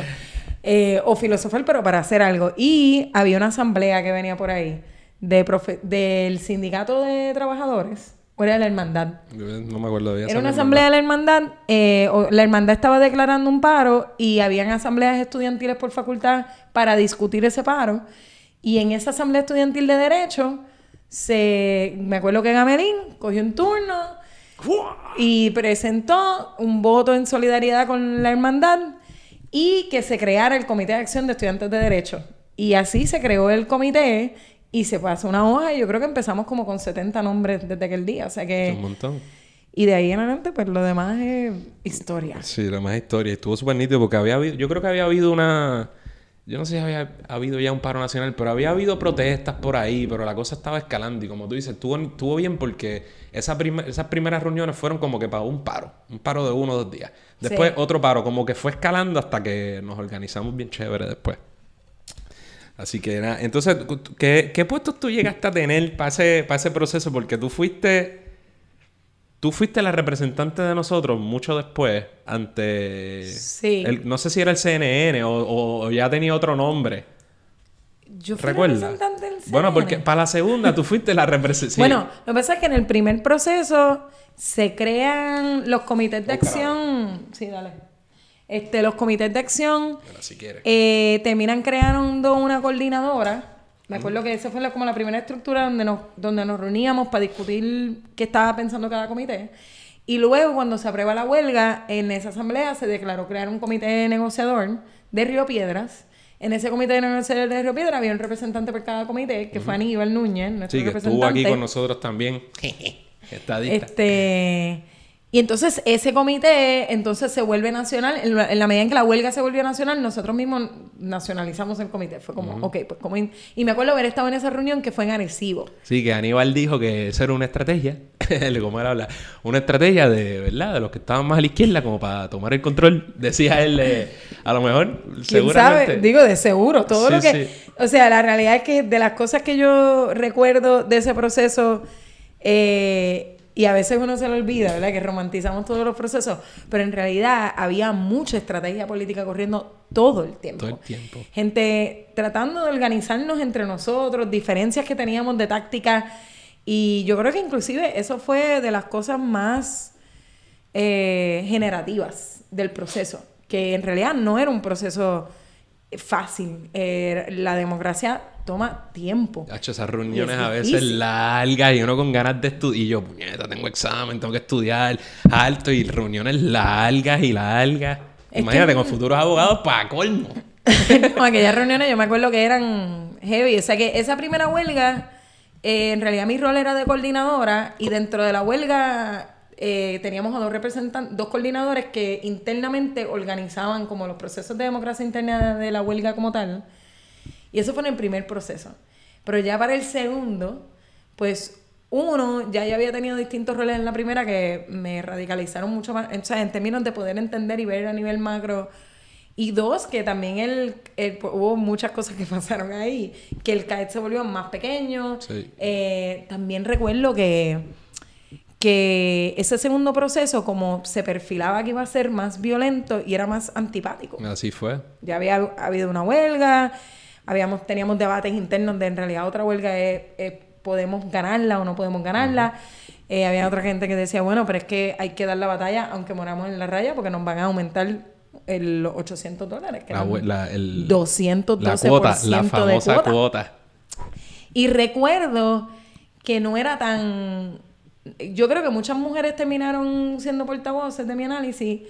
Speaker 2: Eh, o filosofar, pero para hacer algo. Y había una asamblea que venía por ahí de profe- del sindicato de trabajadores. ¿O era de la hermandad?
Speaker 1: No me acuerdo bien.
Speaker 2: Era una asamblea de la hermandad. eh, o- la hermandad estaba declarando un paro y habían asambleas estudiantiles por facultad para discutir ese paro. Y en esa asamblea estudiantil de derecho, se, me acuerdo que Gamelín cogió un turno y presentó un voto en solidaridad con la hermandad y que se creara el Comité de Acción de Estudiantes de Derecho. Y así se creó el comité y se pasó una hoja y yo creo que empezamos como con 70 nombres desde aquel día. O sea que...
Speaker 1: Un montón.
Speaker 2: Y de ahí en adelante, pues lo demás es historia.
Speaker 1: Sí, la más historia. Estuvo súper nítido porque había habido, yo creo que había habido una, yo no sé si había habido ya un paro nacional, pero había habido protestas por ahí, pero la cosa estaba escalando y como tú dices, estuvo, estuvo bien porque esa esas primeras reuniones fueron como que para un paro, un paro de uno o dos días. Después
Speaker 2: Sí.
Speaker 1: otro paro, como que fue escalando hasta que nos organizamos bien chévere después. Así que nada, entonces, ¿qué, qué puestos tú llegaste a tener para ese, para ese proceso? Porque tú fuiste... Tú fuiste la representante de nosotros mucho después, ante...
Speaker 2: Sí.
Speaker 1: el- no sé si era el CNN o, o- o ya tenía otro nombre.
Speaker 2: Yo fui
Speaker 1: ¿Recuerdas?
Speaker 2: representante del
Speaker 1: Bueno, porque para la segunda tú fuiste la representante.
Speaker 2: Bueno, lo que pasa es que en el primer proceso se crean los comités de
Speaker 1: Oh,
Speaker 2: acción. Sí, dale. Este, los comités de acción
Speaker 1: si quieres.
Speaker 2: eh, terminan creando una coordinadora. Me acuerdo que esa fue la- como la primera estructura donde nos, donde nos reuníamos para discutir qué estaba pensando cada comité. Y luego, cuando se aprueba la huelga, en esa asamblea se declaró crear un comité negociador de Río Piedras. En ese comité negociador de Río Piedras había un representante por cada comité, que fue Aníbal Núñez, nuestro
Speaker 1: Sí, que
Speaker 2: representante.
Speaker 1: estuvo aquí con nosotros también. Estadista.
Speaker 2: Este, y entonces ese comité entonces se vuelve nacional. En la, en la medida en que la huelga se volvió nacional, nosotros mismos nacionalizamos el comité. Fue como, ok, pues como... y me acuerdo haber estado en esa reunión que fue en Arecibo.
Speaker 1: Sí, que Aníbal dijo que eso era una estrategia, como él habla, una estrategia de, ¿verdad? De los que estaban más a la izquierda, como para tomar el control. Decía él, eh, a lo mejor,
Speaker 2: ¿Quién
Speaker 1: seguramente.
Speaker 2: sabe? Digo, de seguro. Todo
Speaker 1: Sí,
Speaker 2: lo que...
Speaker 1: sí.
Speaker 2: O sea, la realidad es que de las cosas que yo recuerdo de ese proceso... eh, y a veces uno se lo olvida, ¿verdad? Que romantizamos todos los procesos, pero en realidad había mucha estrategia política corriendo todo el tiempo.
Speaker 1: Todo el tiempo.
Speaker 2: Gente tratando de organizarnos entre nosotros, diferencias que teníamos de táctica. Y yo creo que inclusive eso fue de las cosas más eh, generativas del proceso, que en realidad no era un proceso fácil. Eh, la democracia toma tiempo.
Speaker 1: Hacho, esas reuniones
Speaker 2: es
Speaker 1: a veces largas y uno con ganas de estudiar. Y yo, puñeta, tengo examen, tengo que estudiar alto y reuniones largas y largas.
Speaker 2: Es
Speaker 1: Imagínate,
Speaker 2: que-
Speaker 1: con futuros abogados para colmo.
Speaker 2: no, aquellas reuniones yo me acuerdo que eran heavy. O sea que esa primera huelga, eh, en realidad mi rol era de coordinadora y dentro de la huelga eh, teníamos a dos representantes, dos coordinadores que internamente organizaban como los procesos de democracia interna de la huelga como tal. Y eso fue en el primer proceso. Pero ya para el segundo, pues uno, ya yo había tenido distintos roles en la primera que me radicalizaron mucho más, o sea, en términos de poder entender y ver a nivel macro. Y dos, que también el, el- hubo muchas cosas que pasaron ahí, que el CAET se volvió más pequeño.
Speaker 1: Sí.
Speaker 2: Eh, también recuerdo que, que ese segundo proceso, como se perfilaba que iba a ser más violento y era más antipático.
Speaker 1: Así fue.
Speaker 2: Ya había habido una huelga, habíamos, teníamos debates internos de en realidad otra huelga es, podemos ganarla o no podemos ganarla. Eh, había otra gente que decía, bueno, pero es que hay que dar la batalla aunque moramos en la raya porque nos van a aumentar el, los 800 dólares. Que la, el, 212% la cuota, la famosa cuota. Y recuerdo que no era tan yo creo que muchas mujeres terminaron siendo portavoces de mi análisis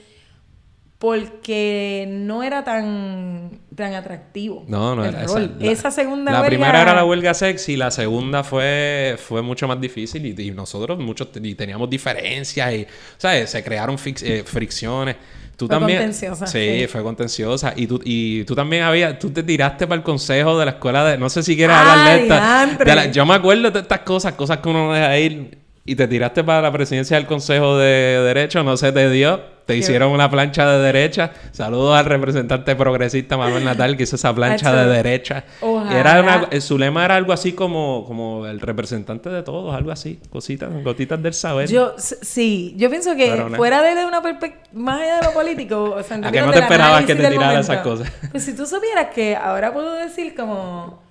Speaker 2: porque no era tan, tan atractivo. No, no era esa, esa segunda
Speaker 1: La primera era la huelga sexy, la segunda fue, fue mucho más difícil y, nosotros muchos teníamos diferencias y, ¿sabes? Se crearon eh, fricciones. Tú fue también, contenciosa. Sí, fue contenciosa. Y tú, y tú también había, tú te tiraste para el consejo de la escuela de, no sé si quieres hablar de esta. yo me acuerdo de estas cosas, cosas que uno no deja ir y te tiraste para la presidencia del Consejo de Derecho, no se te dio. Te hicieron una plancha de derecha. Saludos al representante progresista Manuel Natal que hizo esa plancha de derecha. Era una, su lema era algo así como, como el representante de todos, algo así, cositas, gotitas del saber.
Speaker 2: Yo sí, yo pienso que fuera de una perspectiva más allá de lo político, o sea, ¿A
Speaker 1: que no te esperabas que te tirara esas cosas?
Speaker 2: Pues si tú supieras que ahora puedo decir como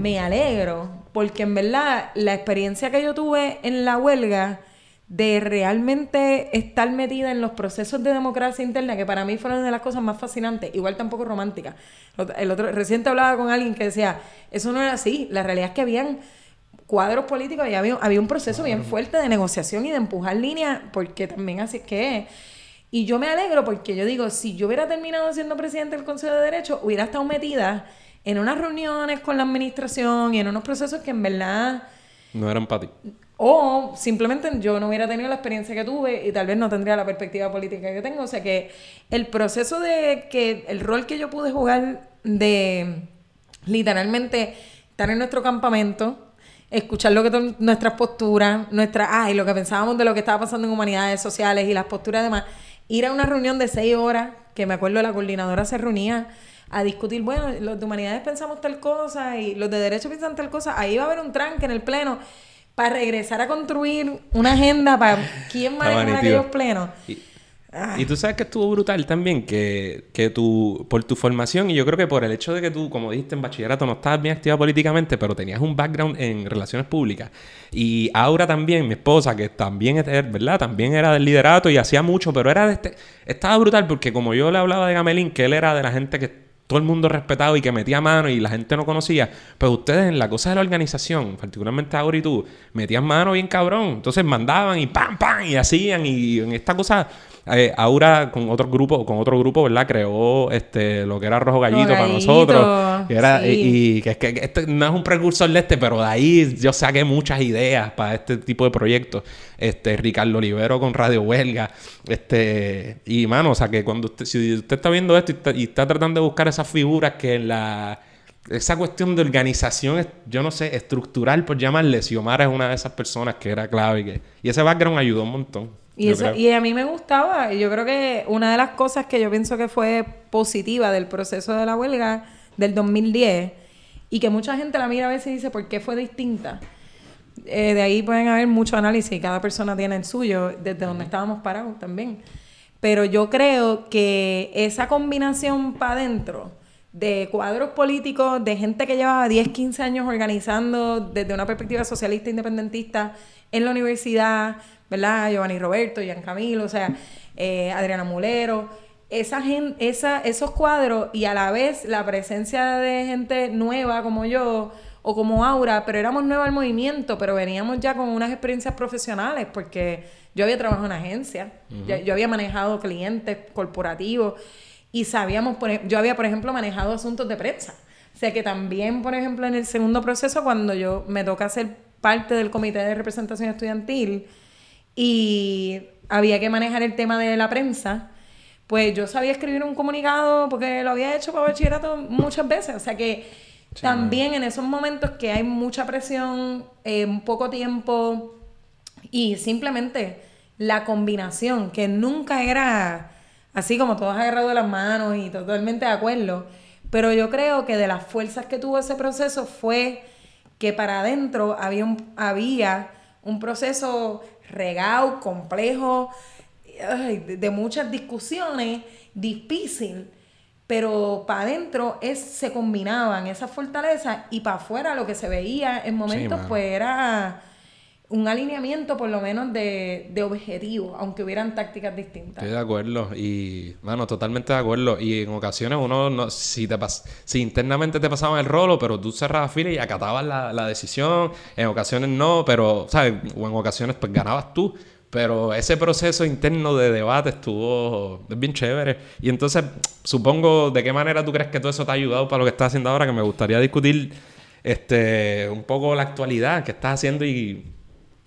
Speaker 2: me alegro, porque en verdad la experiencia que yo tuve en la huelga de realmente estar metida en los procesos de democracia interna, que para mí fueron de las cosas más fascinantes, igual tampoco románticas. El otro, reciente hablaba con alguien que decía, eso no era así, la realidad es que habían cuadros políticos y había, había un proceso bien fuerte de negociación y de empujar líneas, porque también así es que Y yo me alegro porque yo digo, si yo hubiera terminado siendo presidente del Consejo de Derecho, hubiera estado metida en unas reuniones con la administración y en unos procesos que en verdad...
Speaker 1: No eran para ti.
Speaker 2: O simplemente yo no hubiera tenido la experiencia que tuve y tal vez no tendría la perspectiva política que tengo. O sea que el proceso de que el rol que yo pude jugar de literalmente estar en nuestro campamento, escuchar lo que nuestras posturas, nuestra, ay, lo que pensábamos de lo que estaba pasando en humanidades sociales y las posturas demás, ir a una reunión de seis horas, que me acuerdo la coordinadora se reunía a discutir, bueno, los de humanidades pensamos tal cosa y los de derecho piensan tal cosa, ahí va a haber un tranque en el pleno para regresar a construir una agenda para quién maneja aquellos plenos.
Speaker 1: Ah. Y, tú sabes que estuvo brutal también, que, que tú, por tu formación, y yo creo que por el hecho de que tú, como dijiste en bachillerato, no estabas bien activa políticamente, pero tenías un background en relaciones públicas. Y Aura también, mi esposa, que también, ¿verdad? También era del liderato y hacía mucho, pero era de este... Estaba brutal porque como yo le hablaba de Gamelín, que él era de la gente que todo el mundo respetado y que metía mano y la gente no conocía, pues ustedes en la cosa de la organización, particularmente ahora y tú, metían mano bien cabrón. Entonces mandaban y pam, pam, y hacían. Y en esta cosa eh, Aura con otro grupo, con otro grupo, ¿verdad? Creó este lo que era Rojo Gallito, para nosotros. era, y, que es que este no es un precursor de este, pero de ahí yo saqué muchas ideas para este tipo de proyectos. Este, Ricardo Olivero con Radio Huelga. Este, y mano, o sea que cuando usted, si usted está viendo esto y está, tratando de buscar esas figuras que en la esa cuestión de organización, yo no sé, estructural, por llamarle, si Omar es una de esas personas que era clave y, que, y ese background ayudó un montón.
Speaker 2: Y, eso, y a mí me gustaba, yo creo que una de las cosas que yo pienso que fue positiva del proceso de la huelga del 2010 y que mucha gente la mira a veces y dice, ¿por qué fue distinta? Eh, de ahí pueden haber mucho análisis y cada persona tiene el suyo, desde donde estábamos parados también. Pero yo creo que esa combinación para adentro de cuadros políticos, de gente que llevaba 10, 15 años organizando desde una perspectiva socialista independentista en la universidad, ¿verdad? Giovanni Roberto, Gian Camilo, o sea, eh, Adriana Mulero, esa esa, esos cuadros y a la vez la presencia de gente nueva como yo o como Aura, pero éramos nueva al movimiento, pero veníamos ya con unas experiencias profesionales porque yo había trabajado en agencia, yo, había manejado clientes corporativos y sabíamos, por, yo había, por ejemplo, manejado asuntos de prensa. O sea que también, por ejemplo, en el segundo proceso, cuando yo me toca ser parte del comité de representación estudiantil, y había que manejar el tema de la prensa, pues yo sabía escribir un comunicado porque lo había hecho para bachillerato muchas veces. O sea que también en esos momentos que hay mucha presión, eh, poco tiempo y simplemente la combinación, que nunca era así como todos agarrados de las manos y totalmente de acuerdo. Pero yo creo que de las fuerzas que tuvo ese proceso fue que para adentro había un, había un proceso regado, complejo, de, muchas discusiones, difícil, pero para adentro es, se combinaban esas fortalezas y para afuera lo que se veía en momentos pues era un alineamiento por lo menos de, de objetivos, aunque hubieran tácticas distintas.
Speaker 1: Estoy de acuerdo y, bueno, totalmente de acuerdo. Y en ocasiones uno, no, si, te pas si internamente te pasaban el rolo, pero tú cerrabas fila y acatabas la, la decisión, en ocasiones no, pero, ¿sabes? O en ocasiones pues ganabas tú. Pero ese proceso interno de debate estuvo bien chévere. Y entonces, supongo, ¿de qué manera tú crees que todo eso te ha ayudado para lo que estás haciendo ahora? Que me gustaría discutir este un poco la actualidad que estás haciendo y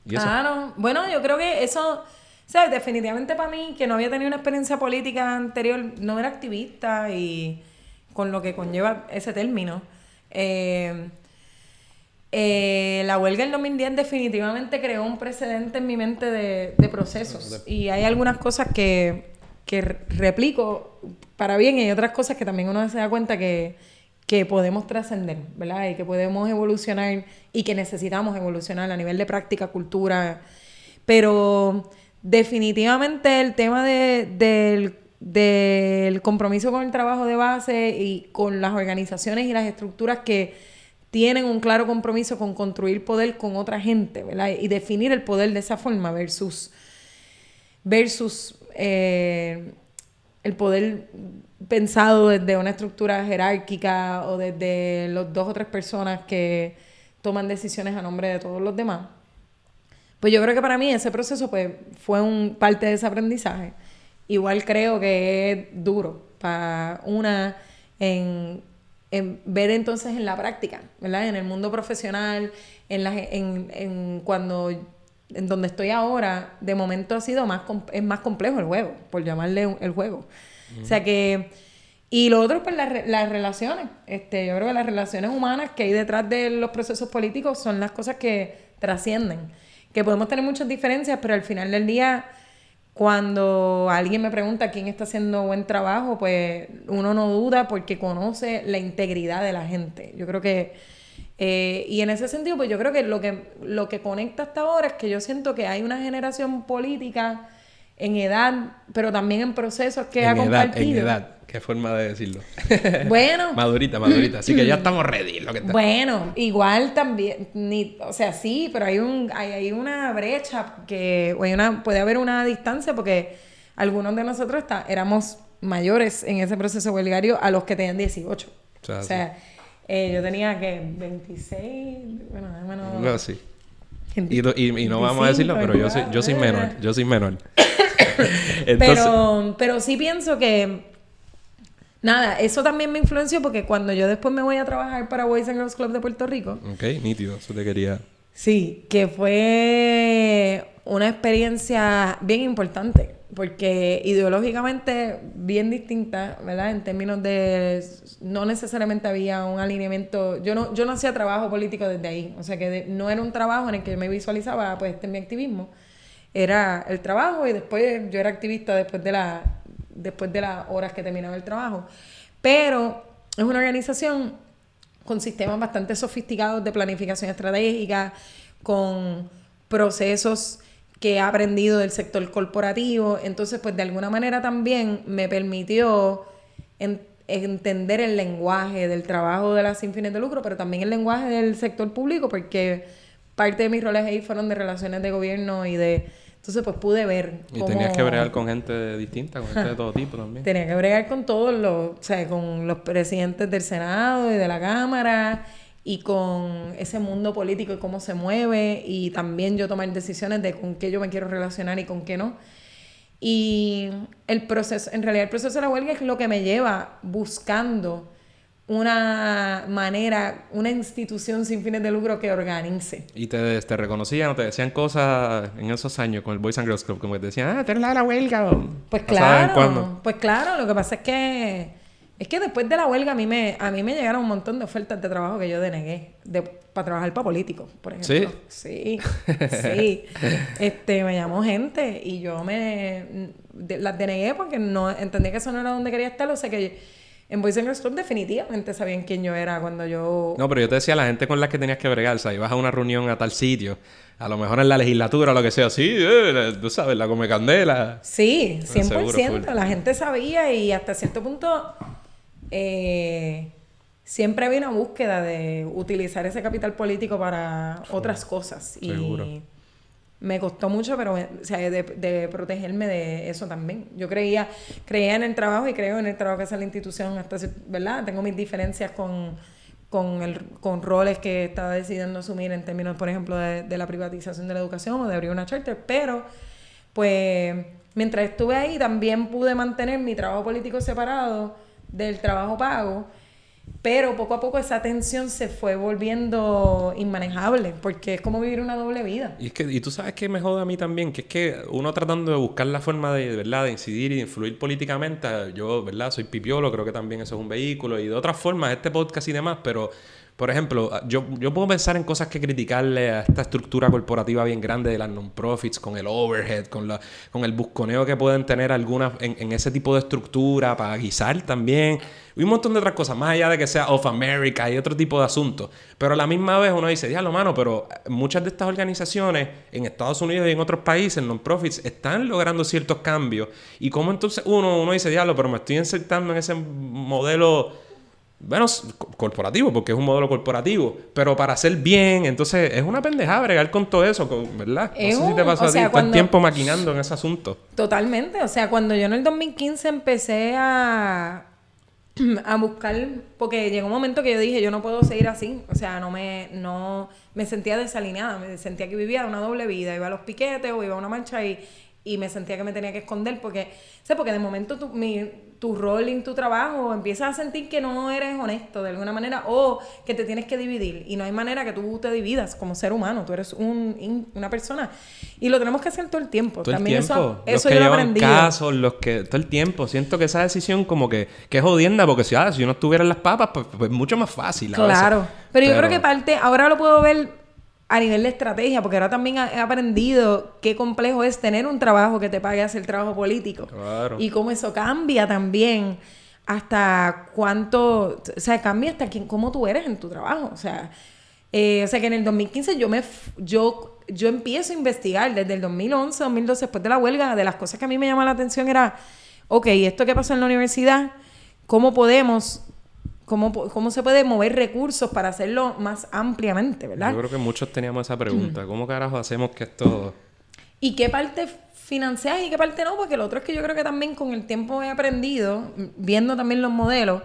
Speaker 2: Claro, bueno, yo creo que eso, ¿sabes? Definitivamente para mí, que no había tenido una experiencia política anterior, no era activista y con lo que conlleva ese término. Eh, eh, la huelga del 2010 definitivamente creó un precedente en mi mente de, de procesos. Y hay algunas cosas que, que replico para bien y hay otras cosas que también uno se da cuenta que que podemos trascender, ¿verdad? Y que podemos evolucionar y que necesitamos evolucionar a nivel de práctica, cultura. Pero definitivamente el tema del, del compromiso con el trabajo de base y con las organizaciones y las estructuras que tienen un claro compromiso con construir poder con otra gente, ¿verdad? Y definir el poder de esa forma versus, versus eh, el poder pensado desde una estructura jerárquica o desde los dos o tres personas que toman decisiones a nombre de todos los demás. Pues yo creo que para mí ese proceso pues, fue un parte de ese aprendizaje. Igual creo que es duro para una en, ver entonces en la práctica, ¿verdad? En el mundo profesional, en, la, en, en cuando en donde estoy ahora, de momento ha sido más, es más complejo el juego, por llamarle el juego. O sea que... Y lo otro, pues las, las relaciones. Este, yo creo que las relaciones humanas que hay detrás de los procesos políticos son las cosas que trascienden. Que podemos tener muchas diferencias, pero al final del día, cuando alguien me pregunta quién está haciendo buen trabajo, pues uno no duda porque conoce la integridad de la gente. Yo creo que... Eh, y en ese sentido, pues yo creo que lo, que lo que conecta hasta ahora es que yo siento que hay una generación política en edad, pero también en procesos que ha compartido.
Speaker 1: En edad, qué forma de decirlo.
Speaker 2: Bueno.
Speaker 1: madurita, madurita. Así que ya estamos ready. Lo que
Speaker 2: Bueno, igual también, ni, o sea, sí, pero hay un, hay, hay una brecha que, o hay una, puede haber una distancia porque algunos de nosotros está, éramos mayores en ese proceso huelgario a los que tenían 18. O sea, eh, yo tenía que 26, bueno, menos.
Speaker 1: No, sí. Y, y, y, no vamos a decirlo, pero yo soy, yo soy menor. Yo soy menor.
Speaker 2: pero, pero sí pienso que. Nada, eso también me influenció porque cuando yo después me voy a trabajar para Boys and Girls Club de Puerto Rico.
Speaker 1: Ok, nítido, eso te quería.
Speaker 2: Sí, que fue una experiencia bien importante porque ideológicamente bien distinta, ¿verdad? En términos de no necesariamente había un alineamiento, yo no yo no hacía trabajo político desde ahí, o sea que no era un trabajo en el que me visualizaba pues este mi activismo, era el trabajo y después yo era activista después de, la, después de las horas que terminaba el trabajo. Pero es una organización con sistemas bastante sofisticados de planificación estratégica, con procesos que he aprendido del sector corporativo. Entonces, pues de alguna manera también me permitió entender el lenguaje del trabajo de las sin fines de lucro, pero también el lenguaje del sector público, porque parte de mis roles ahí fueron de relaciones de gobierno y de entonces, pues pude ver.
Speaker 1: Y tenías que bregar con gente distinta, con gente de todo tipo también.
Speaker 2: Tenía que bregar con todos los, o sea, con los presidentes del Senado y de la Cámara y con ese mundo político y cómo se mueve y también yo tomar decisiones de con qué yo me quiero relacionar y con qué no. Y el proceso, en realidad el proceso de la huelga es lo que me lleva buscando una manera, una institución sin fines de lucro que organice.
Speaker 1: ¿Y te, te reconocían o te decían cosas en esos años con el Boys and Girls Club? Como te decían, ah, tenés la de la huelga.
Speaker 2: pues claro, pues claro, lo que pasa es que es que después de la huelga a mí me, a mí me llegaron un montón de ofertas de trabajo que yo denegué de, para trabajar para políticos, por ejemplo. Sí. Sí, sí. este, me llamó gente y yo me las denegué porque no entendía que eso no era donde quería estar, o sea que en Boys and Girls Club definitivamente sabían quién yo era cuando yo...
Speaker 1: No, pero yo te decía la gente con la que tenías que bregar, o sea, ibas a una reunión a tal sitio, a lo mejor en la legislatura o lo que sea, sí, eh, tú sabes, la come candela.
Speaker 2: Sí, 100%, la gente sabía y hasta cierto punto eh, siempre había una búsqueda de utilizar ese capital político para otras cosas. Seguro. Me costó mucho, pero o sea, de, protegerme de eso también. Yo creía, creía en el trabajo y creo en el trabajo que hace la institución, hasta, ¿verdad? Tengo mis diferencias con, con, el, con roles que estaba decidiendo asumir en términos, por ejemplo, de, de la privatización de la educación o de abrir una charter, pero pues mientras estuve ahí también pude mantener mi trabajo político separado del trabajo pago pero poco a poco esa tensión se fue volviendo inmanejable, porque es como vivir una doble vida.
Speaker 1: Y es que, y tú sabes que me jode a mí también, que es que uno tratando de buscar la forma de, ¿verdad? de incidir y de influir políticamente, yo, ¿verdad? Soy pipiolo, creo que también eso es un vehículo, y de otras formas, este podcast y demás, pero por ejemplo, yo, yo puedo pensar en cosas que criticarle a esta estructura corporativa bien grande de las non-profits, con el overhead, con, la, con el busconeo que pueden tener algunas en, ese tipo de estructura para guisar también. Y un montón de otras cosas, más allá de que sea Of America y otro tipo de asuntos. Pero a la misma vez uno dice, diablo, mano, pero muchas de estas organizaciones en Estados Unidos y en otros países, non-profits, están logrando ciertos cambios. Y cómo entonces uno, uno dice, diablo, pero me estoy insertando en ese modelo bueno, corporativo, porque es un modelo corporativo, pero para hacer bien, entonces es una pendejada bregar con todo eso, ¿verdad? no sé si te pasó a ti, todo tiempo maquinando en ese asunto.
Speaker 2: Totalmente, o sea, cuando yo en el 2015 empecé a, a buscar, porque llegó un momento que yo dije, yo no puedo seguir así, o sea, no me, no, me sentía desalineada, me sentía que vivía una doble vida, iba a los piquetes o iba a una marcha y, y me sentía que me tenía que esconder, porque, sé, porque de momento tu, mi tu rol en tu trabajo, empiezas a sentir que no eres honesto de alguna manera o que te tienes que dividir y no hay manera que tú te dividas como ser humano, tú eres un, una persona y lo tenemos que hacer todo el tiempo.
Speaker 1: Todo También el tiempo. eso, los que yo lo casos, los que todo el tiempo, siento que esa decisión como que, que es jodienda porque si, ah, si no estuvieran las papas, pues, pues mucho más fácil.
Speaker 2: Claro, Pero, yo creo que parte, ahora lo puedo ver a nivel de estrategia, porque ahora también he aprendido qué complejo es tener un trabajo que te pague hacer trabajo político. Claro. Y cómo eso cambia también hasta cuánto, o sea, cambia hasta quién, cómo tú eres en tu trabajo. O sea, eh, o sea que en el 2015 yo me, yo, yo empiezo a investigar desde el 2011, 2012, después de la huelga, de las cosas que a mí me llama la atención era, ok, esto que pasó en la universidad, ¿cómo podemos cómo, se puede mover recursos para hacerlo más ampliamente, ¿verdad?
Speaker 1: Yo creo que muchos teníamos esa pregunta. ¿Cómo carajo hacemos que esto...
Speaker 2: ¿Y qué parte financias y qué parte no? Porque lo otro es que yo creo que también con el tiempo he aprendido, viendo también los modelos,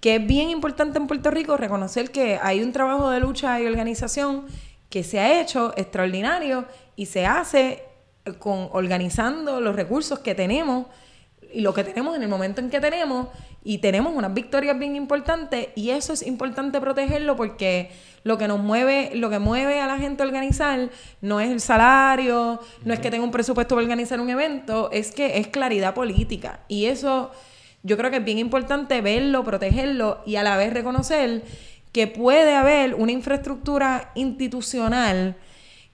Speaker 2: que es bien importante en Puerto Rico reconocer que hay un trabajo de lucha y organización que se ha hecho extraordinario y se hace con organizando los recursos que tenemos y lo que tenemos en el momento en que tenemos y tenemos unas victorias bien importantes y eso es importante protegerlo porque lo que nos mueve, lo que mueve a la gente a organizar no es el salario, no es que tenga un presupuesto para organizar un evento, es que es claridad política. Y eso yo creo que es bien importante verlo, protegerlo y a la vez reconocer que puede haber una infraestructura institucional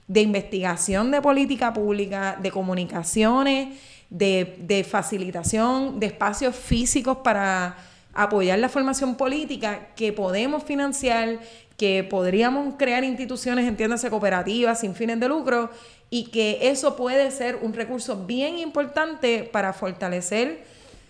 Speaker 2: de investigación de política pública, de comunicaciones, de, facilitación de espacios físicos para apoyar la formación política que podemos financiar, que podríamos crear instituciones, entiéndase, cooperativas sin fines de lucro, y que eso puede ser un recurso bien importante para fortalecer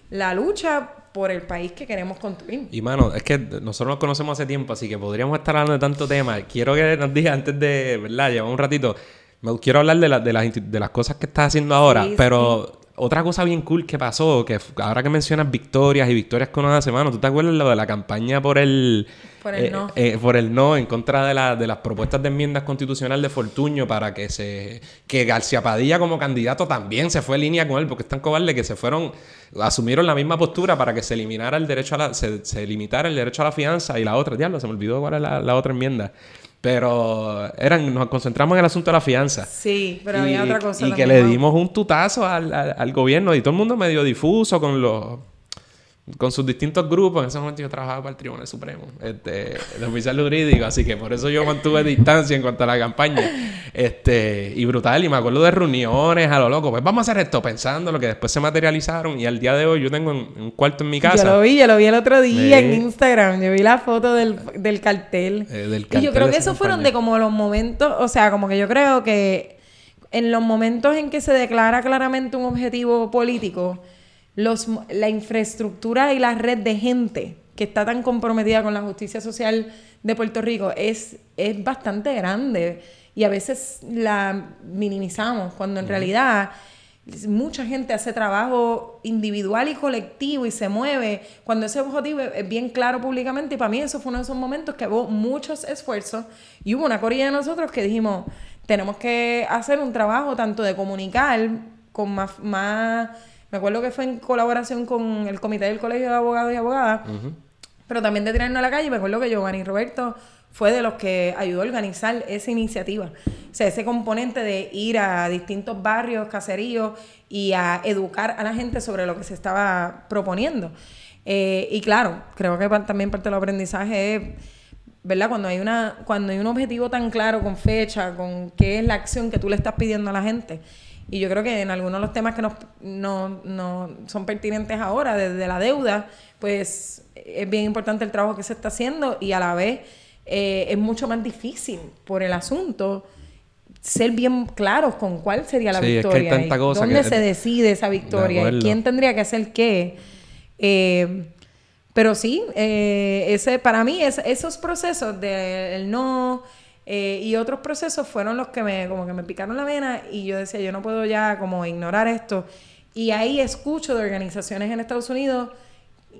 Speaker 2: la lucha por el país que queremos construir.
Speaker 1: Y mano, es que nosotros nos conocemos hace tiempo, así que podríamos estar hablando de tanto tema. Quiero que nos diga antes de, ¿verdad? Llevamos un ratito. Me quiero hablar de, de, las, de las cosas que estás haciendo ahora, pero otra cosa bien cool que pasó, que ahora que mencionas victorias y victorias con una semana, ¿tú te acuerdas lo de la campaña por el...
Speaker 2: Por el eh, no.
Speaker 1: Eh, por el no, en contra de, la, de las propuestas de enmiendas constitucional de Fortuño para que se... Que García Padilla como candidato también se fue en línea con él, porque es tan cobarde que se fueron... Asumieron la misma postura para que se eliminara el derecho a la... Se, se limitara el derecho a la fianza y la otra, diablo, se me olvidó cuál es la otra enmienda. Pero eran, nos concentramos en el asunto de la fianza.
Speaker 2: Sí, pero había otra cosa.
Speaker 1: Y que le dimos un tutazo al, al, gobierno y todo el mundo medio difuso con los con sus distintos grupos. En ese momento yo trabajaba para el Tribunal Supremo, este, el oficial jurídico, así que por eso yo mantuve distancia en cuanto a la campaña. Este, y brutal, y me acuerdo de reuniones a lo loco. Pues vamos a hacer esto pensando lo que después se materializaron. Y al día de hoy yo tengo un, cuarto en mi casa.
Speaker 2: Yo lo vi, yo lo vi el otro día en Instagram. Yo vi la foto del, del cartel. Eh, del cartel. Y yo creo que esos fueron de como los momentos, o sea, como que yo creo que en los momentos en que se declara claramente un objetivo político los, la infraestructura y la red de gente que está tan comprometida con la justicia social de Puerto Rico es, es bastante grande. Y a veces la minimizamos cuando en realidad mucha gente hace trabajo individual y colectivo y se mueve cuando ese objetivo es bien claro públicamente. Y para mí eso fue uno de esos momentos que hubo muchos esfuerzos y hubo una corilla de nosotros que dijimos tenemos que hacer un trabajo tanto de comunicar con más, más me acuerdo que fue en colaboración con el comité del Colegio de Abogados y Abogadas, pero también de tirarnos a la calle. Me acuerdo que Giovanni Roberto fue de los que ayudó a organizar esa iniciativa. O sea, ese componente de ir a distintos barrios, caseríos y a educar a la gente sobre lo que se estaba proponiendo. Eh, y claro, creo que también parte del aprendizaje es, ¿verdad? Cuando hay, una, cuando hay un objetivo tan claro, con fecha, con qué es la acción que tú le estás pidiendo a la gente y yo creo que en algunos de los temas que nos, no, son pertinentes ahora, desde la deuda, pues es bien importante el trabajo que se está haciendo y a la vez eh, es mucho más difícil por el asunto ser bien claros con cuál sería la victoria. Es ¿Dónde se decide esa victoria? ¿Quién tendría que hacer qué? Eh, pero sí, eh, ese, para mí es, esos procesos del no eh, y otros procesos fueron los que me, como que me picaron la vena y yo decía, yo no puedo ya como ignorar esto. Y ahí escucho de organizaciones en Estados Unidos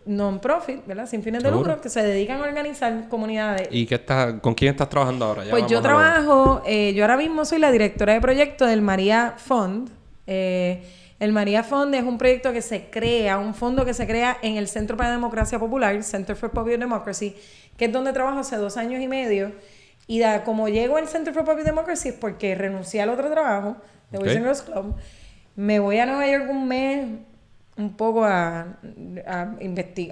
Speaker 2: non-profit, ¿verdad? Sin fines de lucro, que se dedican a organizar comunidades.
Speaker 1: ¿Y qué está, con quién estás trabajando ahora?
Speaker 2: pues yo trabajo, eh, yo ahora mismo soy la directora de proyecto del María Fund. Eh, el María Fund es un proyecto que se crea, un fondo que se crea en el Centro para la Democracia Popular, Center for Popular Democracy, que es donde trabajo hace dos años y medio y da, como llego al Center for Public Democracy es porque renuncié al otro trabajo de Boys and Girls Club. Me voy a Nueva York un mes un poco a, a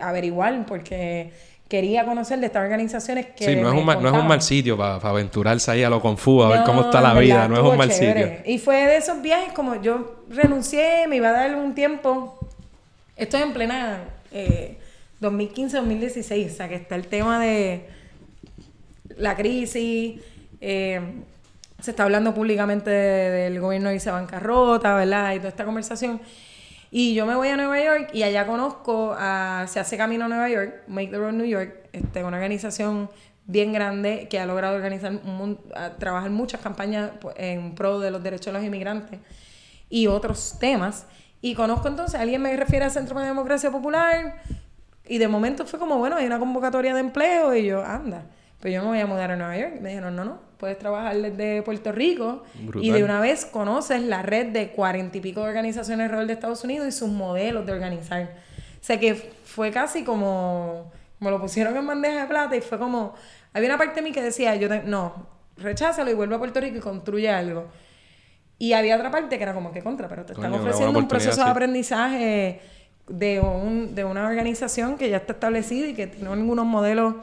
Speaker 2: averiguar porque quería conocer de estas organizaciones que
Speaker 1: Sí, no es, un mal, no es un mal sitio para aventurarse ahí a lo confuso, a ver cómo está la vida, no es un mal sitio.
Speaker 2: Y fue de esos viajes como yo renuncié, me iba a dar un tiempo. Estoy en plena eh, 2015-2016, o sea que está el tema de la crisis, eh, se está hablando públicamente del gobierno y se bancarrota, ¿verdad? Y toda esta conversación. Y yo me voy a Nueva York y allá conozco a Se hace camino a Nueva York, Make the Road New York, este, una organización bien grande que ha logrado organizar, trabajar muchas campañas pues, en pro de los derechos de los inmigrantes y otros temas. Y conozco entonces, alguien me refiere al Centro de Democracia Popular y de momento fue como, bueno, hay una convocatoria de empleo y yo, anda. Pero yo me voy a mudar a Nueva York. Me dijeron, no, no, puedes trabajar desde Puerto Rico y de una vez conoces la red de cuarenta y pico de organizaciones alrededor de Estados Unidos y sus modelos de organizar. O sea que fue casi como, como lo pusieron en bandeja de plata y fue como, había una parte de mí que decía, yo no, recházalo y vuelve a Puerto Rico y construye algo. Y había otra parte que era como que contra, pero te están ofreciendo un proceso de aprendizaje de, un, de una organización que ya está establecida y que tiene algunos modelos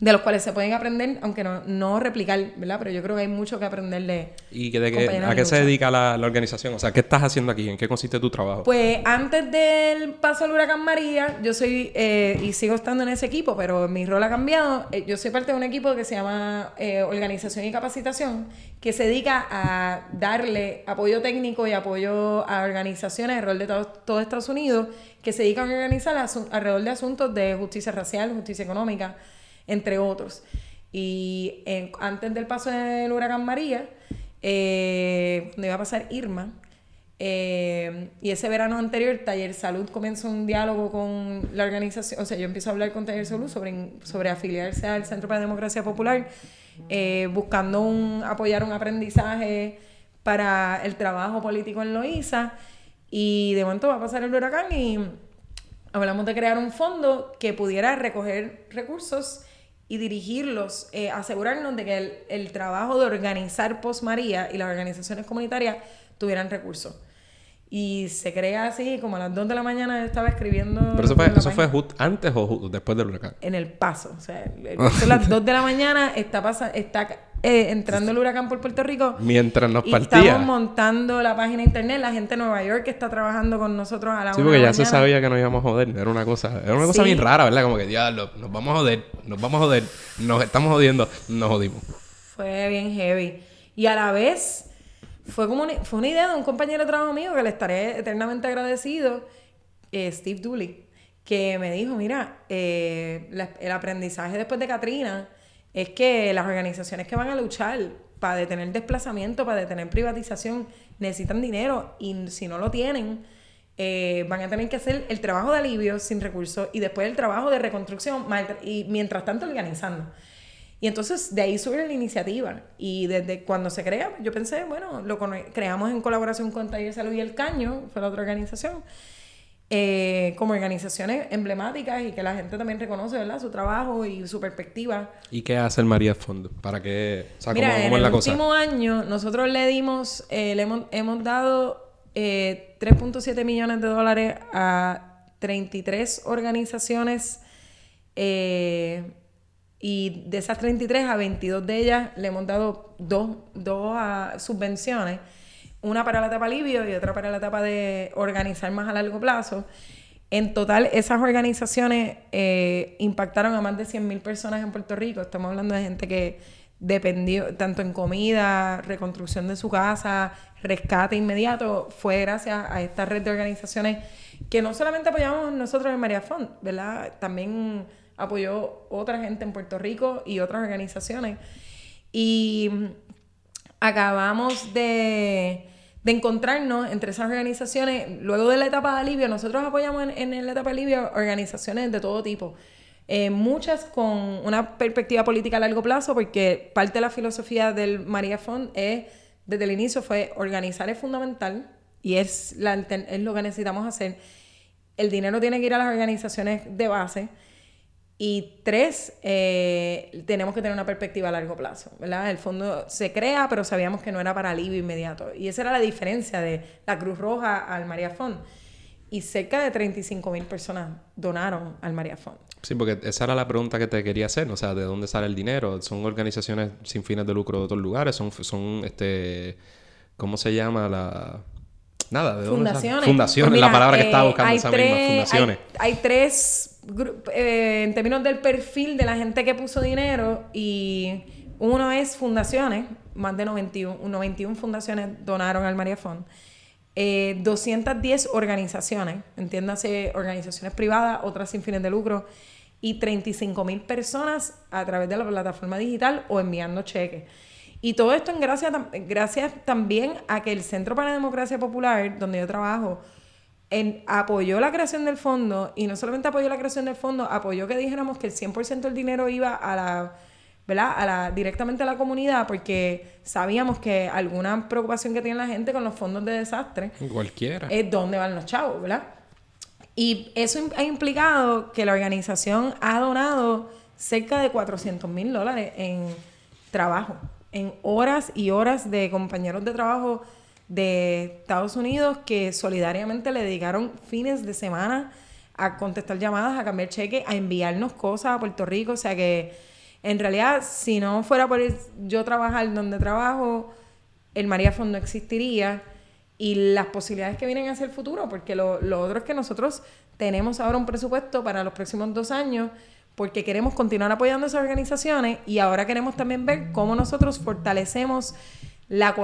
Speaker 2: de los cuales se pueden aprender, aunque no, no replicar, ¿verdad? Pero yo creo que hay mucho que aprenderle.
Speaker 1: ¿Y que de a qué se dedica la, organización? O sea, ¿qué estás haciendo aquí? ¿En qué consiste tu trabajo?
Speaker 2: Pues antes del paso al huracán María, yo soy, eh, y sigo estando en ese equipo, pero mi rol ha cambiado. Eh, yo soy parte de un equipo que se llama eh, Organización y Capacitación, que se dedica a darle apoyo técnico y apoyo a organizaciones alrededor de todo, todo Estados Unidos que se dedican a organizar alrededor de asuntos de justicia racial, justicia económica entre otros. Y antes del paso del huracán María, eh, iba a pasar Irma, eh, y ese verano anterior, Taller Salud comenzó un diálogo con la organización, o sea, yo empiezo a hablar con Taller Salud sobre, sobre afiliarse al Centro para la Democracia Popular, eh, buscando un, apoyar un aprendizaje para el trabajo político en Loíza, y de momento va a pasar el huracán y hablamos de crear un fondo que pudiera recoger recursos y dirigirlos, eh, asegurarnos de que el, trabajo de organizar Post María y las organizaciones comunitarias tuvieran recursos. Y se crea así, como a las 2 de la mañana estaba escribiendo.
Speaker 1: Pero eso fue, eso antes o después del huracán.
Speaker 2: En el paso. O sea, el- son las 2 de la mañana, está, pasa, está eh, entrando el huracán por Puerto Rico.
Speaker 1: Mientras nos
Speaker 2: Y
Speaker 1: partía.
Speaker 2: estamos montando la página de internet. La gente de Nueva York que está trabajando con nosotros a la
Speaker 1: Sí, porque ya se sabía que nos íbamos a joder. Era una cosa, era una cosa
Speaker 2: Sí.
Speaker 1: bien rara, ¿verdad? Como que, diablo, nos vamos a joder, nos vamos a joder, nos estamos jodiendo, nos jodimos.
Speaker 2: Fue bien heavy. Y a la vez, fue como una, fue una idea de un compañero de trabajo mío que le estaré eternamente agradecido, eh, Steve Dooley, que me dijo, mira, eh, la- el aprendizaje después de Katrina es que las organizaciones que van a luchar para detener desplazamiento, para detener privatización, necesitan dinero y si no lo tienen, eh, van a tener que hacer el trabajo de alivio sin recursos y después el trabajo de reconstrucción y mientras tanto organizando. Y entonces de ahí surge la iniciativa. Y desde cuando se crea, yo pensé, bueno, lo creamos en colaboración con Taller Salud y El Caño, fue la otra organización, eh, como organizaciones emblemáticas y que la gente también reconoce, ¿verdad? Su trabajo y su perspectiva.
Speaker 1: ¿Y qué hace el María Fondo? ¿Para qué? O sea, ¿cómo,
Speaker 2: Mira,
Speaker 1: cómo
Speaker 2: en
Speaker 1: es
Speaker 2: el
Speaker 1: la cosa?
Speaker 2: último año nosotros le dimos, eh, le hemos, hemos dado eh, 3.7 millones de dólares a 33 organizaciones eh, y de esas 33 a 22 de ellas le hemos dado dos, dos subvenciones, una para la etapa alivio y otra para la etapa de organizar más a largo plazo. En total, esas organizaciones eh, impactaron a más de 100.000 personas en Puerto Rico. Estamos hablando de gente que dependió tanto en comida, reconstrucción de su casa, rescate inmediato. Fue gracias a esta red de organizaciones que no solamente apoyamos nosotros en María Font, ¿verdad? También apoyó otra gente en Puerto Rico y otras organizaciones. Y acabamos de, de encontrarnos entre esas organizaciones. Luego de la etapa de alivio, nosotros apoyamos en, la etapa de alivio organizaciones de todo tipo. Eh, muchas con una perspectiva política a largo plazo, porque parte de la filosofía del María Font es, desde el inicio, fue organizar es fundamental y es, la, es lo que necesitamos hacer. El dinero tiene que ir a las organizaciones de base. Y tres, eh, tenemos que tener una perspectiva a largo plazo, ¿verdad? El fondo se crea, pero sabíamos que no era para alivio inmediato. Y esa era la diferencia de la Cruz Roja al María Font. Y cerca de 35 mil personas donaron al María Font.
Speaker 1: Sí, porque esa era la pregunta que te quería hacer, o sea, ¿de dónde sale el dinero? ¿Son organizaciones sin fines de lucro de otros lugares? ¿Son, son este, ¿cómo se llama la...? Nada, ¿de dónde sale?
Speaker 2: Fundaciones.
Speaker 1: Fundaciones,
Speaker 2: Pues
Speaker 1: la palabra que
Speaker 2: eh,
Speaker 1: estaba buscando,
Speaker 2: hay
Speaker 1: esa
Speaker 2: tres-
Speaker 1: misma, fundaciones.
Speaker 2: Hay, hay tres, eh, en términos del perfil de la gente que puso dinero, y uno es fundaciones, más de 91, 91 fundaciones donaron al María. Eh, 210 organizaciones, entiéndase organizaciones privadas, otras sin fines de lucro, y 35 mil personas a través de la plataforma digital o enviando cheques. Y todo esto en gracias, gracias también a que el Centro para la Democracia Popular, donde yo trabajo, en- apoyó la creación del fondo y no solamente apoyó la creación del fondo, apoyó que dijéramos que el 100% del dinero iba a la, ¿verdad? A la, directamente a la comunidad porque sabíamos que alguna preocupación que tiene la gente con los fondos de desastre
Speaker 1: Cualquiera.
Speaker 2: es dónde van los chavos, ¿verdad? Y eso ha implicado que la organización ha donado cerca de 400 mil dólares en trabajo, en horas y horas de compañeros de trabajo de Estados Unidos que solidariamente le dedicaron fines de semana a contestar llamadas, a cambiar cheques, a enviarnos cosas a Puerto Rico. O sea que en realidad, si no fuera por el- yo trabajar donde trabajo, el María Fond no existiría y las posibilidades que vienen hacia el futuro, porque lo, lo otro es que nosotros tenemos ahora un presupuesto para los próximos dos años porque queremos continuar apoyando esas organizaciones y ahora queremos también ver cómo nosotros fortalecemos la,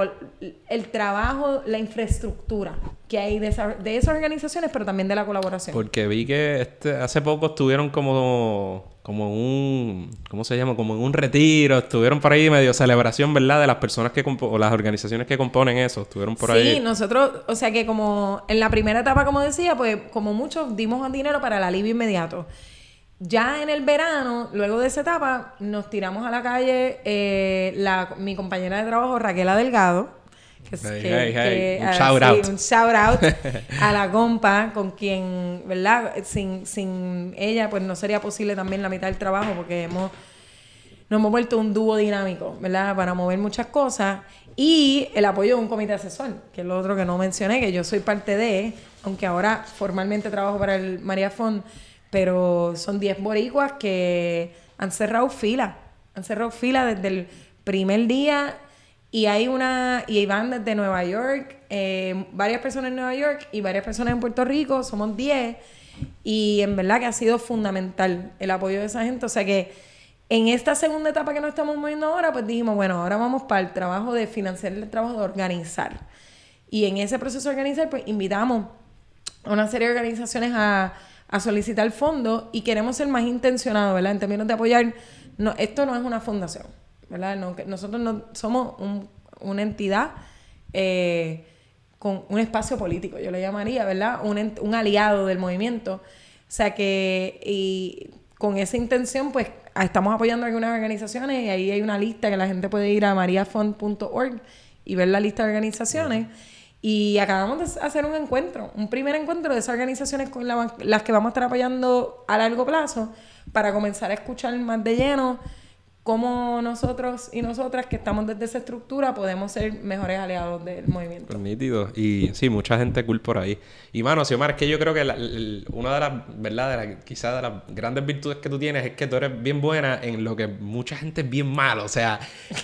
Speaker 2: el trabajo, la infraestructura que hay de, esa- de esas organizaciones, pero también de la colaboración.
Speaker 1: Porque vi que este, hace poco estuvieron como, como en un, ¿cómo se llama? Como en un retiro, estuvieron por ahí medio celebración, ¿verdad? De las personas que o las organizaciones que componen eso, estuvieron por
Speaker 2: sí,
Speaker 1: ahí.
Speaker 2: nosotros, o sea que como en la primera etapa, como decía, pues como muchos dimos dinero para el alivio inmediato. Ya en el verano, luego de esa etapa, nos tiramos a la calle eh, la, mi compañera de trabajo, Raquela Delgado. Que, es-
Speaker 1: Hey,
Speaker 2: que-
Speaker 1: hey, hey,
Speaker 2: que,
Speaker 1: un
Speaker 2: ah,
Speaker 1: shout
Speaker 2: sí,
Speaker 1: out.
Speaker 2: un shout out a la compa, con quien, ¿verdad? Sin, sin ella, pues no sería posible también la mitad del trabajo, porque hemos nos hemos vuelto un dúo dinámico, ¿verdad? Para mover muchas cosas. Y el apoyo de un comité asesor, que es lo otro que no mencioné, que yo soy parte de, aunque ahora formalmente trabajo para el María Fond, pero son 10 boricuas que han cerrado fila, han cerrado fila desde el primer día y hay una, y van desde Nueva York, eh, varias personas en Nueva York y varias personas en Puerto Rico, somos 10, y en verdad que ha sido fundamental el apoyo de esa gente, o sea que en esta segunda etapa que nos estamos moviendo ahora, pues dijimos, bueno, ahora vamos para el trabajo de financiar el trabajo de organizar. Y en ese proceso de organizar, pues invitamos a una serie de organizaciones a, solicitar fondos y queremos ser más intencionados, ¿verdad? En términos de apoyar, no, esto no es una fundación, ¿verdad? nosotros no somos una entidad eh, con un espacio político, yo le llamaría, ¿verdad? Un, un aliado del movimiento. O sea que, y con esa intención, pues estamos apoyando algunas organizaciones y ahí hay una lista que la gente puede ir a mariafond.org y ver la lista de organizaciones. Y acabamos de hacer un encuentro, un primer encuentro de esas organizaciones con las que vamos a estar apoyando a largo plazo para comenzar a escuchar más de lleno cómo nosotros y nosotras que estamos desde esa estructura podemos ser mejores aliados del movimiento.
Speaker 1: Pues nítido. Y sí, mucha gente cool por ahí. Y mano, Xiomar, es que yo creo que una de las, ¿verdad? quizás de las grandes virtudes que tú tienes es que tú eres bien buena en lo que mucha gente es bien malo. O sea,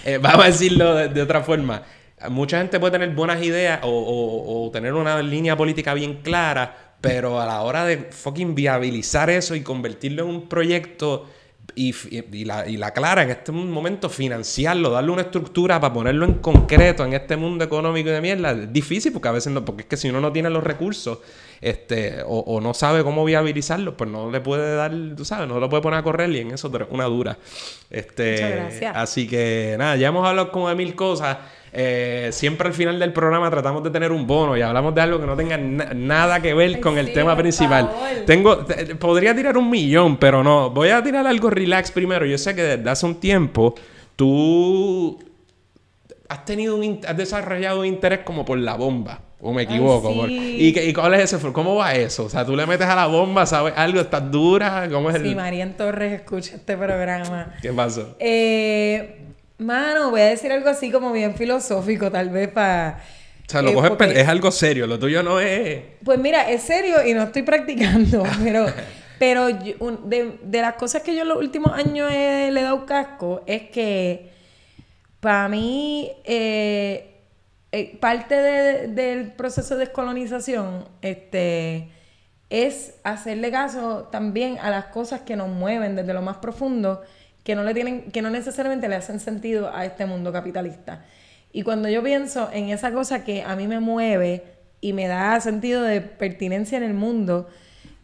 Speaker 1: eh, vamos a decirlo de, otra forma. Mucha gente puede tener buenas ideas o, o tener una línea política bien clara, pero a la hora de fucking viabilizar eso y convertirlo en un proyecto y, la, y, la, clara en este momento financiarlo, darle una estructura para ponerlo en concreto en este mundo económico y de mierda, es difícil porque a veces no, porque es que si uno no tiene los recursos este, o, no sabe cómo viabilizarlo, pues no le puede dar, tú sabes, no lo puede poner a correr y en eso una dura. Este, Muchas gracias. Así que nada, ya hemos hablado como de mil cosas. Eh, siempre al final del programa tratamos de tener un bono y hablamos de algo que no tenga nada que ver con el tema principal. Tengo, podría tirar un millón, pero no. Voy a tirar algo relax primero. Yo sé que desde hace un tiempo tú has tenido un, has desarrollado un interés como por la bomba. ¿O me equivoco? ¿Y, cuál es ese? ¿Cómo va eso? O sea, tú le metes a la bomba, ¿sabes? Algo, estás dura. ¿Cómo es
Speaker 2: el...? Sí, María Torres escucha este programa.
Speaker 1: ¿Qué pasó?
Speaker 2: Eh, Mano, voy a decir algo así como bien filosófico, tal vez para...
Speaker 1: O sea, lo coges, es algo serio, lo tuyo no es...
Speaker 2: Pues mira, es serio y no estoy practicando, pero, pero de, las cosas que yo en los últimos años le he dado casco es que para mí eh, eh, parte del proceso de descolonización este, es hacerle caso también a las cosas que nos mueven desde lo más profundo que no le tienen, que no necesariamente le hacen sentido a este mundo capitalista. Y cuando yo pienso en esa cosa que a mí me mueve y me da sentido de pertinencia en el mundo,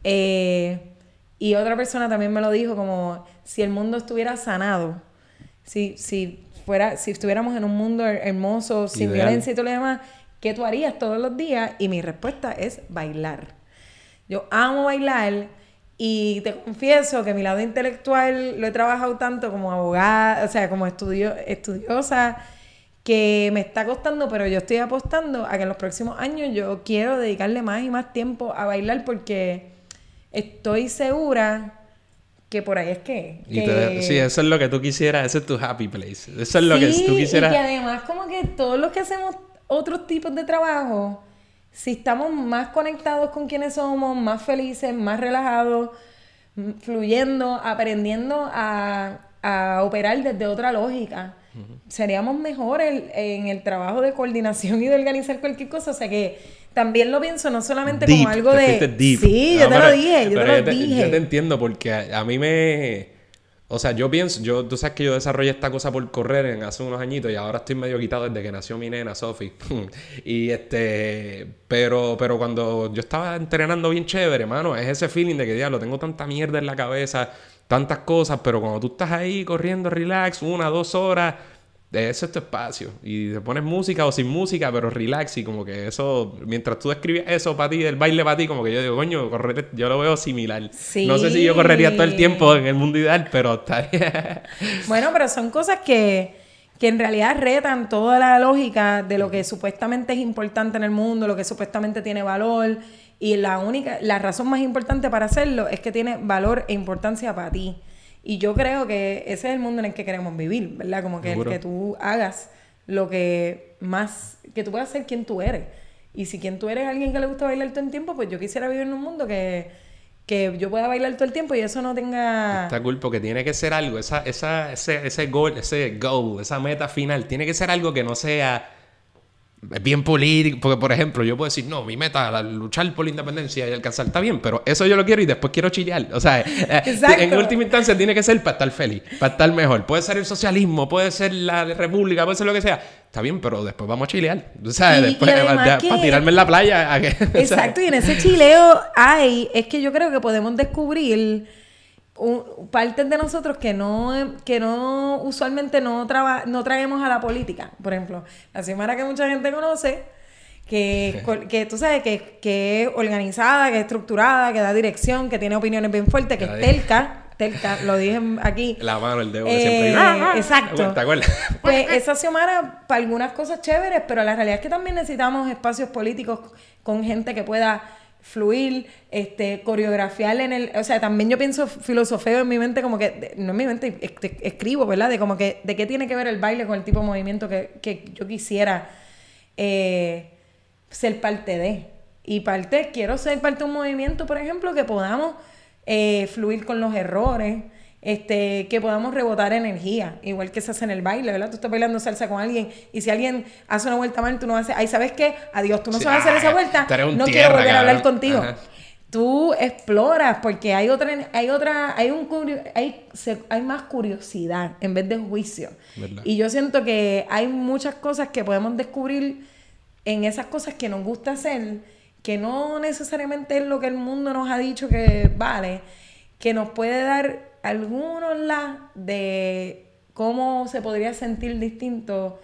Speaker 2: eh, y otra persona también me lo dijo como si el mundo estuviera sanado, si, si fuera, si estuviéramos en un mundo hermoso, sin violencia y todo lo demás, ¿qué tú harías todos los días? Y mi respuesta es bailar. Yo amo bailar y te confieso que mi lado intelectual lo he trabajado tanto como abogada, o sea, como estudio, estudiosa, que me está costando, pero yo estoy apostando a que en los próximos años yo quiero dedicarle más y más tiempo a bailar porque estoy segura que por ahí es que...
Speaker 1: sí, eso es lo que tú quisieras, ese es tu happy place. Eso es lo que tú quisieras...
Speaker 2: Y que además como que todos los que hacemos otros tipos de trabajo si estamos más conectados con quienes somos, más felices, más relajados, fluyendo, aprendiendo a, operar desde otra lógica, seríamos mejores en el trabajo de coordinación y de organizar cualquier cosa. O sea que también lo pienso no solamente como algo de... Sí, yo te lo dije, yo te lo dije.
Speaker 1: Yo te entiendo porque a mí me o sea, yo pienso, yo, tú sabes que yo desarrollé esta cosa por correr en hace unos añitos y ahora estoy medio quitado desde que nació mi nena, Sophie. y este, pero, pero cuando yo estaba entrenando bien chévere, hermano, es ese feeling de que, diablo, tengo tanta mierda en la cabeza, tantas cosas, pero cuando tú estás ahí corriendo relax, una, dos horas, ese es tu espacio. Y te pones música o sin música, pero relax. Y como que eso, mientras tú describes eso para ti, el baile para ti, como que yo digo, coño, correr, yo lo veo similar. No sé si yo correría todo el tiempo en el mundo ideal, pero está
Speaker 2: Bueno, pero son cosas que, que en realidad retan toda la lógica de lo que supuestamente es importante en el mundo, lo que supuestamente tiene valor. Y la única, la razón más importante para hacerlo es que tiene valor e importancia para ti. Y yo creo que ese es el mundo en el que queremos vivir, ¿verdad? Como que el que tú hagas lo que más, que tú puedas ser quien tú eres. Y si quien tú eres alguien que le gusta bailar todo el tiempo, pues yo quisiera vivir en un mundo que, que yo pueda bailar todo el tiempo y eso no tenga...
Speaker 1: Está cool porque tiene que ser algo, esa, esa, ese, ese goal, ese goal, esa meta final, tiene que ser algo que no sea bien político, porque por ejemplo yo puedo decir, no, mi meta es luchar por la independencia y alcanzar, está bien, pero eso yo lo quiero y después quiero chillear, o sea, eh, en última instancia tiene que ser para estar feliz, para estar mejor, puede ser el socialismo, puede ser la república, puede ser lo que sea, está bien, pero después vamos a chilear, o sea, después para tirarme en la playa.
Speaker 2: Exacto, y en ese chileo hay, es que yo creo que podemos descubrir partes de nosotros que no, que no usualmente no, traba, no traemos a la política. Por ejemplo, la semana que mucha gente conoce, que, que tú sabes que, que, es organizada, que es estructurada, que da dirección, que tiene opiniones bien fuertes, que es telca. Telca, lo dije aquí.
Speaker 1: La mano, el dedo que siempre eh, ah,
Speaker 2: ah, Exacto. ¿Te acuerdas? Pues esa Xiomara, para algunas cosas chéveres, pero la realidad es que también necesitamos espacios políticos con gente que pueda fluir, este, coreografiar en el, o sea, también yo pienso filosofeo en mi mente como que, no en mi mente, escribo, ¿verdad? De como que, de qué tiene que ver el baile con el tipo de movimiento que, yo quisiera eh, ser parte de. Y parte, quiero ser parte de un movimiento, por ejemplo, que podamos eh, fluir con los errores, este, que podamos rebotar energía, igual que se hace en el baile, ¿verdad? Tú estás bailando salsa con alguien y si alguien hace una vuelta mal, tú no haces, ay, ¿sabes qué? Adiós, tú no sabes hacer esa vuelta, no quiero volver a hablar contigo. Tú exploras porque hay otra, hay otra, hay un hay, hay más curiosidad en vez de juicio. Y yo siento que hay muchas cosas que podemos descubrir en esas cosas que nos gusta hacer, que no necesariamente es lo que el mundo nos ha dicho que vale, que nos puede dar algunos la de cómo se podría sentir distinto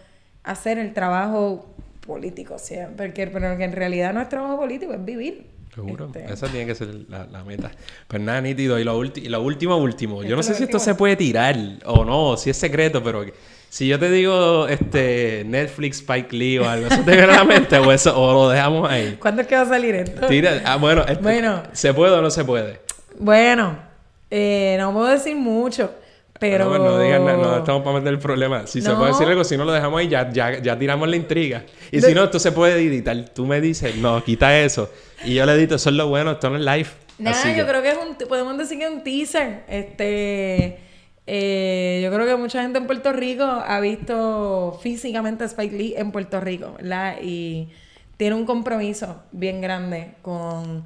Speaker 2: hacer el trabajo político siempre, porque, pero en realidad no es trabajo político, es vivir.
Speaker 1: Seguro, este. esa tiene que ser la, meta. Pues nada, nítido. Y lo, y lo último, último. Yo no sé si esto se puede tirar o no, si es secreto, pero si yo te digo este Netflix, Spike Lee o algo, ¿eso te viene a la mente o, eso, o lo dejamos ahí?
Speaker 2: ¿Cuándo es que va a salir esto?
Speaker 1: Tira, ah, bueno, este, bueno, ¿se puede o no se puede?
Speaker 2: Bueno, eh, no puedo decir mucho. Pero...
Speaker 1: Bueno, no digan nada, no estamos para meter el problema. Si se puede decir algo, si no lo dejamos ahí, ya, ya, ya tiramos la intriga. Y si no, esto se puede editar. Tú me dices, no, quita eso. Y yo le edito, eso es lo bueno, esto no es live.
Speaker 2: Nada, yo creo que es un, podemos decir que es un teaser. Este, eh, yo creo que mucha gente en Puerto Rico ha visto físicamente a Spike Lee en Puerto Rico, ¿verdad? Y tiene un compromiso bien grande con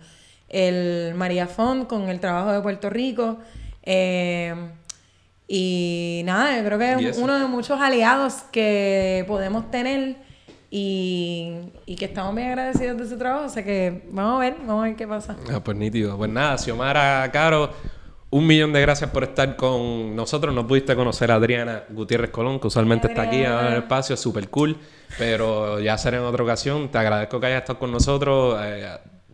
Speaker 2: el María Font con el trabajo de Puerto Rico. Eh, y nada, yo creo que es uno de muchos aliados que podemos tener y, que estamos bien agradecidos de su trabajo. O sea que vamos a ver, vamos a ver qué pasa.
Speaker 1: Ah, pues nítido. Pues nada, Xiomara Caro, un millón de gracias por estar con nosotros. No pudiste conocer a Adriana Gutiérrez Colón, que usualmente está aquí en el espacio, súper cool. Pero ya será en otra ocasión. Te agradezco que hayas estado con nosotros. Eh,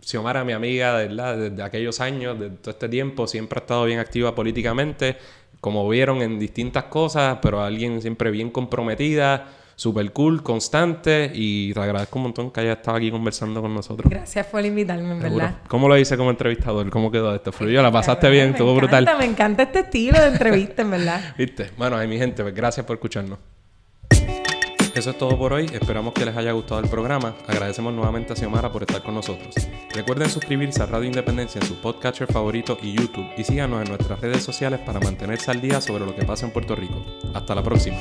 Speaker 1: Xiomara, mi amiga, ¿verdad? Desde aquellos años, de todo este tiempo, siempre ha estado bien activa políticamente, como vieron en distintas cosas, pero alguien siempre bien comprometida, súper cool, constante, y te agradezco un montón que haya estado aquí conversando con nosotros.
Speaker 2: Gracias por invitarme, en verdad.
Speaker 1: ¿Cómo lo hice como entrevistador? ¿Cómo quedó esto? ¿Fluyó? ¿La pasaste bien? Estuvo brutal.
Speaker 2: Me encanta este estilo de entrevista, en verdad.
Speaker 1: ¿Viste? Bueno, ahí mi gente, pues gracias por escucharnos. Eso es todo por hoy. Esperamos que les haya gustado el programa. Agradecemos nuevamente a Xiomara por estar con nosotros. Recuerden suscribirse a Radio Independencia en su podcatcher favorito y YouTube y síganos en nuestras redes sociales para mantenerse al día sobre lo que pasa en Puerto Rico. Hasta la próxima.